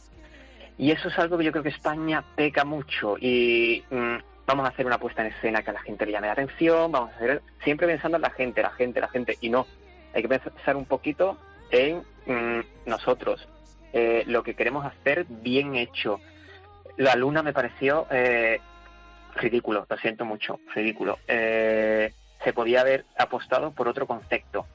[SPEAKER 6] Y eso es algo que yo creo que España peca mucho y mm, vamos a hacer una puesta en escena que a la gente le llame la atención, vamos a hacer siempre pensando en la gente, la gente, la gente, y no, hay que pensar un poquito en mm, nosotros, eh, lo que queremos hacer bien hecho. La luna me pareció eh, ridículo, lo siento mucho, ridículo. Eh, se podía haber apostado por otro concepto.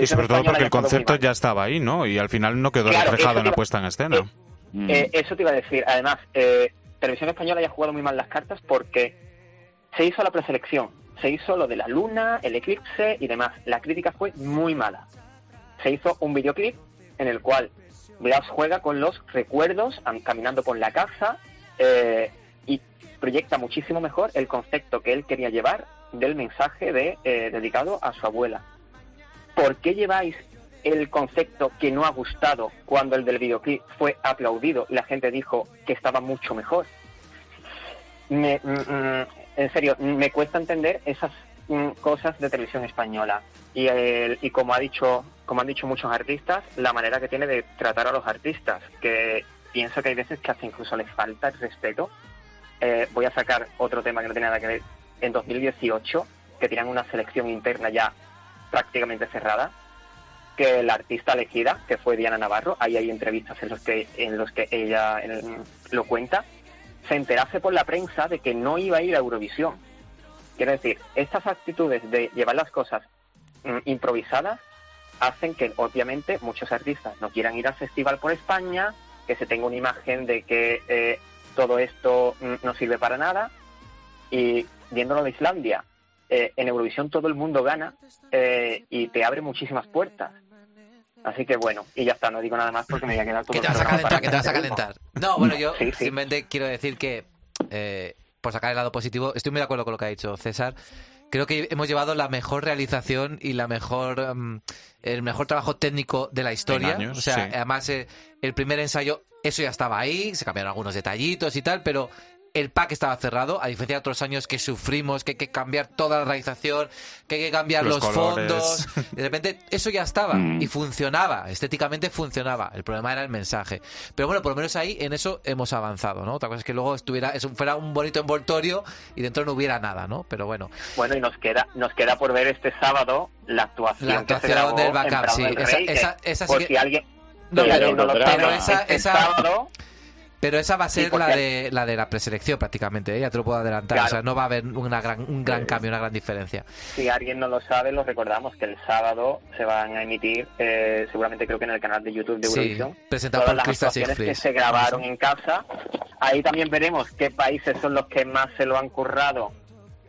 [SPEAKER 4] Y sobre todo porque el concepto ya estaba ahí, ¿no? Y al final no quedó
[SPEAKER 6] Claro,
[SPEAKER 4] reflejado en la puesta en escena.
[SPEAKER 6] Eh, eso te iba a decir. Además, eh, Televisión Española ya ha jugado muy mal las cartas porque se hizo la preselección, se hizo lo de la luna, el eclipse y demás. La crítica fue muy mala. Se hizo un videoclip en el cual Blas juega con los recuerdos, am- caminando por la casa eh, y proyecta muchísimo mejor el concepto que él quería llevar del mensaje eh, dedicado a su abuela. ¿Por qué lleváis el concepto que no ha gustado cuando el del videoclip fue aplaudido la gente dijo que estaba mucho mejor? Me- mm, mm, en serio, me cuesta entender esas mm, cosas de televisión española. Y, el- y como ha dicho, como han dicho muchos artistas, la manera que tiene de tratar a los artistas, que pienso que hay veces que hasta incluso les falta el respeto. Eh, voy a sacar otro tema que no tiene nada que ver. En 2018, que tenían una selección interna ya prácticamente cerrada, que la artista elegida, que fue Diana Navarro, ahí hay entrevistas en los que, en los que ella lo cuenta, se enterase por la prensa de que no iba a ir a Eurovisión. Quiero decir, estas actitudes de llevar las cosas mm, improvisadas hacen que obviamente muchos artistas no quieran ir al festival por España, que se tenga una imagen de que eh, todo esto mm, no sirve para nada. Y viéndolo de Islandia, eh, en Eurovisión todo el mundo gana eh, y te abre muchísimas puertas. Así que bueno, y ya está, no digo nada más porque me voy a quedar todo
[SPEAKER 3] Que
[SPEAKER 6] el
[SPEAKER 3] te vas a calentar,
[SPEAKER 6] para
[SPEAKER 3] que te vas a calentar. No, bueno, yo
[SPEAKER 6] Sí, sí.
[SPEAKER 3] simplemente quiero decir que, eh, por sacar el lado positivo, estoy muy de acuerdo con lo que ha dicho César. Creo que hemos llevado la mejor realización y la mejor mm, el mejor trabajo técnico de la historia.
[SPEAKER 4] Años,
[SPEAKER 3] o sea,
[SPEAKER 4] sí.
[SPEAKER 3] además eh, el primer ensayo, eso ya estaba ahí, se cambiaron algunos detallitos y tal, pero el pack estaba cerrado, a diferencia de otros años que sufrimos, que hay que cambiar toda la realización, que hay que cambiar
[SPEAKER 4] Los
[SPEAKER 3] los, fondos. De repente eso ya estaba
[SPEAKER 9] Mm.
[SPEAKER 3] y funcionaba, estéticamente funcionaba. El problema era el mensaje. Pero bueno, por lo menos ahí en eso hemos avanzado, ¿no? Otra cosa es que luego estuviera, eso fuera un bonito envoltorio y dentro no hubiera nada, ¿no? Pero bueno,
[SPEAKER 6] Bueno, y nos queda, nos queda por ver este sábado la actuación,
[SPEAKER 3] La
[SPEAKER 6] que se
[SPEAKER 3] actuación
[SPEAKER 6] grabó
[SPEAKER 3] del backup, sí.
[SPEAKER 6] del
[SPEAKER 3] Esa-
[SPEAKER 6] Rey, que
[SPEAKER 3] esa- esa sí
[SPEAKER 6] por
[SPEAKER 3] que-
[SPEAKER 6] si alguien,
[SPEAKER 3] No,
[SPEAKER 6] si
[SPEAKER 3] pero-
[SPEAKER 6] alguien no lo
[SPEAKER 5] pero
[SPEAKER 3] esa-
[SPEAKER 6] este
[SPEAKER 3] esa-
[SPEAKER 6] sábado
[SPEAKER 3] pero esa va a ser
[SPEAKER 6] porque-
[SPEAKER 3] la de la de la preselección prácticamente, ¿eh? ya te lo puedo adelantar.
[SPEAKER 6] Claro.
[SPEAKER 3] O sea, no va a haber una gran, un gran cambio, una gran diferencia.
[SPEAKER 6] Si alguien no lo sabe, lo recordamos que el sábado se van a emitir, eh, seguramente creo que en el canal de YouTube de
[SPEAKER 3] Sí,
[SPEAKER 6] Eurovisión,
[SPEAKER 3] presentado
[SPEAKER 6] todas
[SPEAKER 3] por
[SPEAKER 6] las actuaciones que se grabaron en casa. Ahí también veremos qué países son los que más se lo han currado,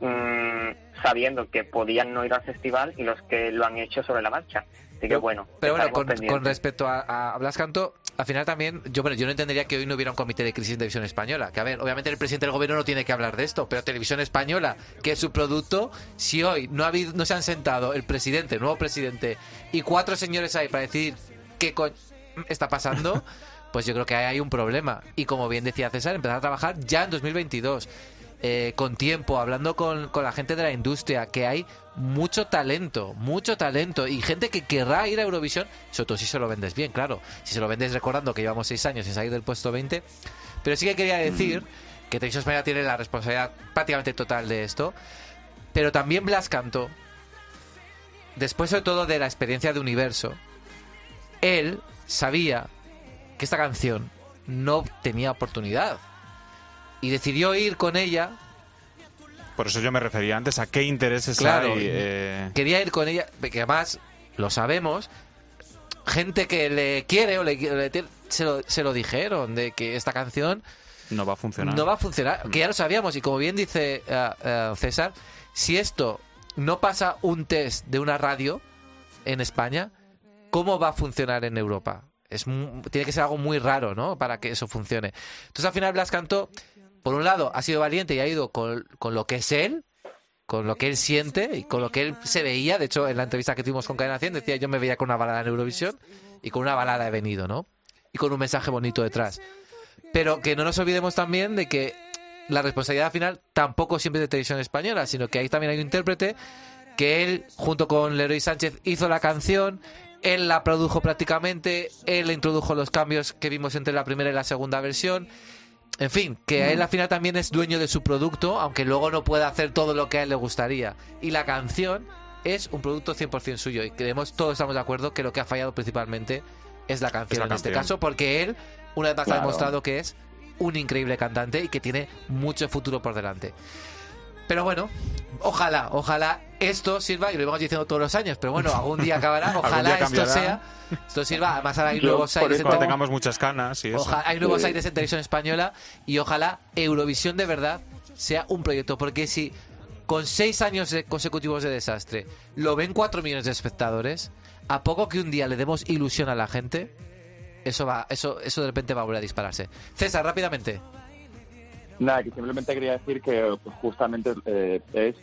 [SPEAKER 6] mm, sabiendo que podían no ir al festival y los que lo han hecho sobre la marcha. Así que bueno,
[SPEAKER 3] Pero bueno, con, con respecto a, a Blas Canto, al final también, yo bueno, yo no entendería que hoy no hubiera un comité de crisis en televisión española. Que a ver, obviamente el presidente del gobierno no tiene que hablar de esto, pero televisión española, que es su producto, si hoy no ha habido, no se han sentado el presidente, el nuevo presidente, y cuatro señores ahí para decir qué co- está pasando, pues yo creo que ahí hay un problema. Y como bien decía César, empezar a trabajar ya en 2022. Eh, con tiempo, hablando con, con la gente de la industria, que hay mucho talento, mucho talento y gente que querrá ir a Eurovisión, sobre todo si se lo vendes bien, claro. Si se lo vendes recordando que llevamos seis años sin salir del puesto 20. Pero sí que quería decir que Televisión Española tiene la responsabilidad prácticamente total de esto. Pero también Blas Canto, después sobre todo de la experiencia de Universo, él sabía que esta canción no tenía oportunidad. Y decidió ir con ella
[SPEAKER 4] Por eso yo me refería antes a qué intereses
[SPEAKER 3] Claro,
[SPEAKER 4] hay. eh,
[SPEAKER 3] quería ir con ella, que además lo sabemos, gente que le quiere o le, le tiene- se, lo, se lo dijeron de que esta canción
[SPEAKER 4] no va a funcionar.
[SPEAKER 3] no va a funcionar, que ya lo sabíamos y como bien dice eh, César, si esto no pasa un test de una radio, en España, ¿cómo va a funcionar en Europa? Es tiene que ser algo muy raro, ¿no? Para que eso funcione. Entonces al final Blas cantó, por un lado, ha sido valiente y ha ido con, con lo que es él, con lo que él siente y con lo que él se veía. De hecho, en la entrevista que tuvimos con Cadena 100 decía yo me veía con una balada en Eurovisión y con una balada he venido, ¿no? Y con un mensaje bonito detrás. Pero que no nos olvidemos también de que la responsabilidad final tampoco siempre es de televisión española, sino que ahí también hay un intérprete que él, junto con Leroy Sánchez, hizo la canción, él la produjo prácticamente, él introdujo los cambios que vimos entre la primera y la segunda versión. En fin, que él al final también es dueño de su producto, aunque luego no pueda hacer todo lo que a él le gustaría. Y la canción es un producto 100% suyo. Y creemos, todos estamos de acuerdo, que lo que ha fallado principalmente es la canción
[SPEAKER 4] la
[SPEAKER 3] en este caso, porque él, una vez más, ha demostrado que es un increíble cantante y que tiene mucho futuro por delante. Pero bueno, ojalá, ojalá esto sirva, y lo vamos diciendo todos los años, pero bueno, algún día acabará, ojalá
[SPEAKER 4] día
[SPEAKER 3] esto sea, esto sirva, además ahora hay
[SPEAKER 5] Yo,
[SPEAKER 3] nuevos aires
[SPEAKER 5] eso-
[SPEAKER 3] en
[SPEAKER 4] Cuando
[SPEAKER 3] todo-
[SPEAKER 4] tengamos muchas canas y eso.
[SPEAKER 3] Ojalá, hay nuevos
[SPEAKER 5] Sí.
[SPEAKER 3] aires en televisión española y ojalá Eurovisión de verdad sea un proyecto, porque si con seis años de- consecutivos de desastre lo ven cuatro millones de espectadores, a poco que un día le demos ilusión a la gente, eso va, eso, eso de repente va a volver a dispararse. César, rápidamente.
[SPEAKER 5] Nada, que simplemente quería decir que pues, justamente eh, es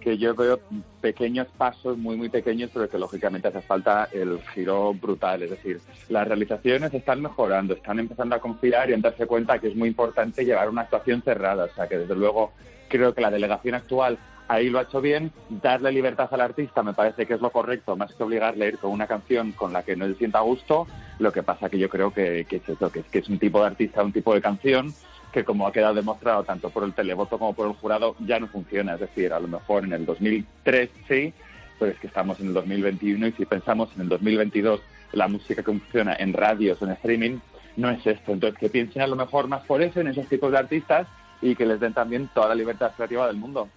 [SPEAKER 5] que yo veo pequeños pasos, muy, muy pequeños, pero que lógicamente hace falta el giro brutal. Es decir, las realizaciones están mejorando, están empezando a confiar y a darse cuenta que es muy importante llevar una actuación cerrada. O sea, que desde luego creo que la delegación actual ahí lo ha hecho bien. Darle libertad al artista me parece que es lo correcto, más que obligarle a ir con una canción con la que no se sienta a gusto. Lo que pasa que yo creo que, es eso, que es, que es un tipo de artista, un tipo de canción que como ha quedado demostrado tanto por el televoto como por el jurado, ya no funciona. Es decir, a lo mejor en el 2003 sí, pero es que estamos en el 2021 y si pensamos en el 2022 la música que funciona en radios en streaming, no es esto. Entonces, que piensen a lo mejor más por eso en esos tipos de artistas y que les den también toda la libertad creativa del mundo.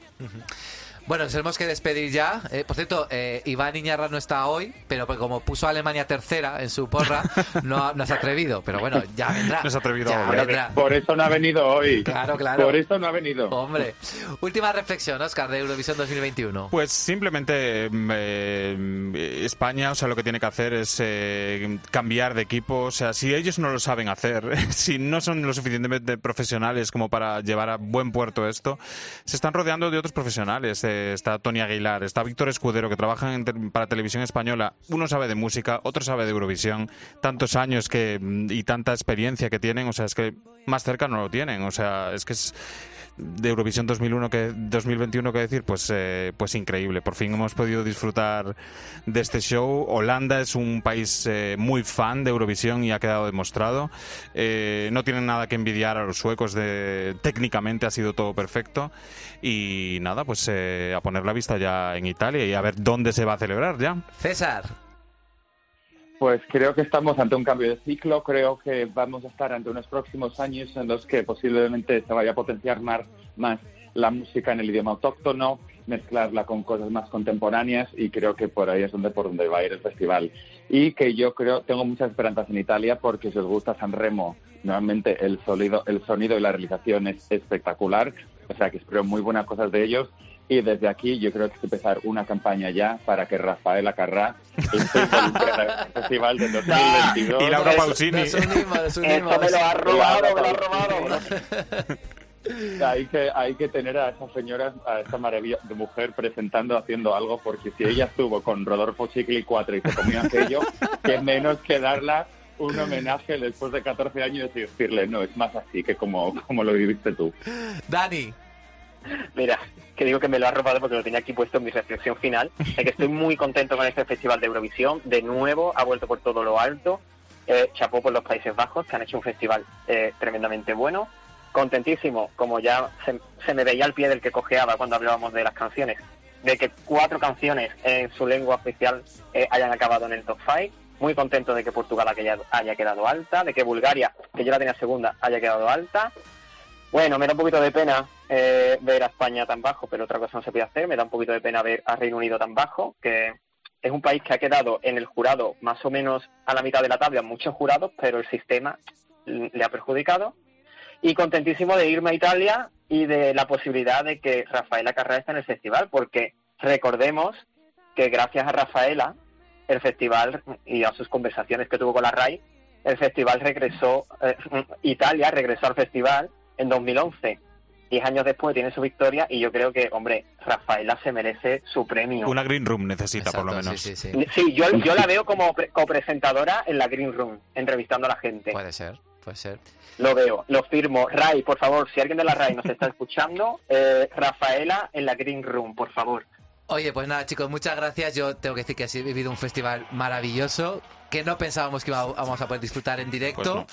[SPEAKER 3] Bueno, nos tenemos que despedir ya. Eh, por cierto, eh, Iván Iñarra no está hoy, pero pues como puso a Alemania tercera en su porra, no, no se ha atrevido. Pero bueno, ya vendrá.
[SPEAKER 4] No se ha atrevido
[SPEAKER 3] Ya vendrá.
[SPEAKER 5] Por eso no ha venido hoy.
[SPEAKER 3] Claro, claro.
[SPEAKER 5] Por eso no ha venido.
[SPEAKER 3] Hombre, última reflexión, Oscar, de Eurovisión 2021.
[SPEAKER 4] Pues simplemente eh, España, o sea, lo que tiene que hacer es eh, cambiar de equipo. O sea, si ellos no lo saben hacer, si no son lo suficientemente profesionales como para llevar a buen puerto esto, se están rodeando de otros profesionales. Eh, está Tony Aguilar, está Víctor Escudero, que trabajan en para televisión española. Uno sabe de música, otro sabe de Eurovisión. Tantos años que mm, y tanta experiencia que tienen, o sea, es que más cerca no lo tienen. O sea, es que es de Eurovisión 2001 que 2021 que decir pues eh, pues increíble. Por fin hemos podido disfrutar de este show. Holanda es un país eh, muy fan de Eurovisión y ha quedado demostrado. Eh, no tienen nada que envidiar a los suecos de técnicamente ha sido todo perfecto. Y nada pues eh, a poner la vista ya en Italia y a ver dónde se va a celebrar ya.
[SPEAKER 3] César,
[SPEAKER 5] Pues creo que estamos ante un cambio de ciclo, creo que vamos a estar ante unos próximos años en los que posiblemente se vaya a potenciar más, más la música en el idioma autóctono, mezclarla con cosas más contemporáneas y creo que por ahí es donde por donde va a ir el festival. Y que yo creo, tengo muchas esperanzas en Italia porque si os gusta San Remo, nuevamente el sonido, el sonido y la realización es espectacular, o sea que espero muy buenas cosas de ellos y desde aquí yo creo que hay que empezar una campaña ya para que Rafael Acarrá esté en el festival de 2022.
[SPEAKER 4] y Laura Pausini
[SPEAKER 6] me lo ha robado, me lo ha robado.
[SPEAKER 5] Hay que, hay que tener a esa señora, a esta maravilla de mujer presentando, haciendo algo, porque si ella estuvo con Rodolfo Chicli 4 y se comió aquello, que menos que darla un homenaje después de 14 años y decirle, no, es más así que como, como lo viviste tú.
[SPEAKER 3] Dani,
[SPEAKER 6] Mira, que digo que me lo ha robado porque lo tenía aquí puesto en mi reflexión final. Es que estoy muy contento con este Festival de Eurovisión. De nuevo, ha vuelto por todo lo alto. Eh, chapó por los Países Bajos, que han hecho un festival eh, tremendamente bueno. Contentísimo, como ya se, se me veía al pie del que cojeaba cuando hablábamos de las canciones, de que cuatro canciones en su lengua oficial eh, hayan acabado en el top 5. Muy contento de que Portugal haya, haya quedado alta, de que Bulgaria, que yo la tenía segunda, haya quedado alta. Bueno, me da un poquito de pena eh, ver a España tan bajo, pero otra cosa no se puede hacer. Me da un poquito de pena ver a Reino Unido tan bajo, que es un país que ha quedado en el jurado más o menos a la mitad de la tabla, muchos jurados, pero el sistema le ha perjudicado. Y contentísimo de irme a Italia y de la posibilidad de que Rafaela Carrera esté en el festival, porque recordemos que gracias a Rafaela el festival y a sus conversaciones que tuvo con la RAI, el festival regresó, eh, Italia regresó al festival en 2011. Diez años después tiene su victoria y yo creo que, hombre, Rafaela se merece su premio.
[SPEAKER 4] Una green room necesita, por lo menos.
[SPEAKER 3] Sí, sí, sí.
[SPEAKER 6] Sí, yo, yo la veo como pre- copresentadora en la Green Room, entrevistando a la gente.
[SPEAKER 3] Puede ser, puede ser.
[SPEAKER 6] Lo veo, lo firmo. Ray, por favor, si alguien de la Ray nos está escuchando, eh, Rafaela en la Green Room, por favor.
[SPEAKER 3] Oye, pues nada, chicos, muchas gracias. Yo tengo que decir que he vivido un festival maravilloso que no pensábamos que íbamos a poder disfrutar en directo.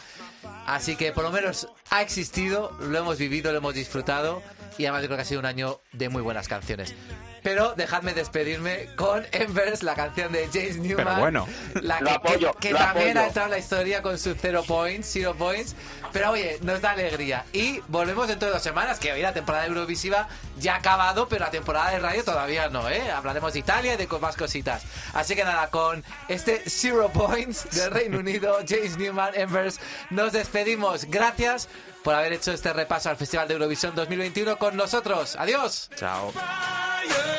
[SPEAKER 3] Así que por lo menos ha existido, lo hemos vivido, lo hemos disfrutado y además yo creo que ha sido un año de muy buenas canciones. Pero dejadme despedirme con Embers, la canción de James Newman.
[SPEAKER 4] Pero bueno.
[SPEAKER 3] la
[SPEAKER 6] Lo
[SPEAKER 3] que,
[SPEAKER 6] apoyo,
[SPEAKER 3] que, que
[SPEAKER 6] lo
[SPEAKER 3] también
[SPEAKER 6] apoyo.
[SPEAKER 3] ha entrado en la historia con sus Zero Points, Zero Points. Pero oye, nos da alegría. Y volvemos dentro de dos semanas, que hoy la temporada Eurovisiva ya ha acabado, pero la temporada de radio todavía no, ¿eh? Hablaremos de Italia y de más cositas. Así que nada, con este Zero Points del Reino Unido, James Newman, Embers, nos despedimos. Gracias por haber hecho este repaso al Festival de Eurovisión 2021 con nosotros. Adiós.
[SPEAKER 4] Chao.
[SPEAKER 9] yeah.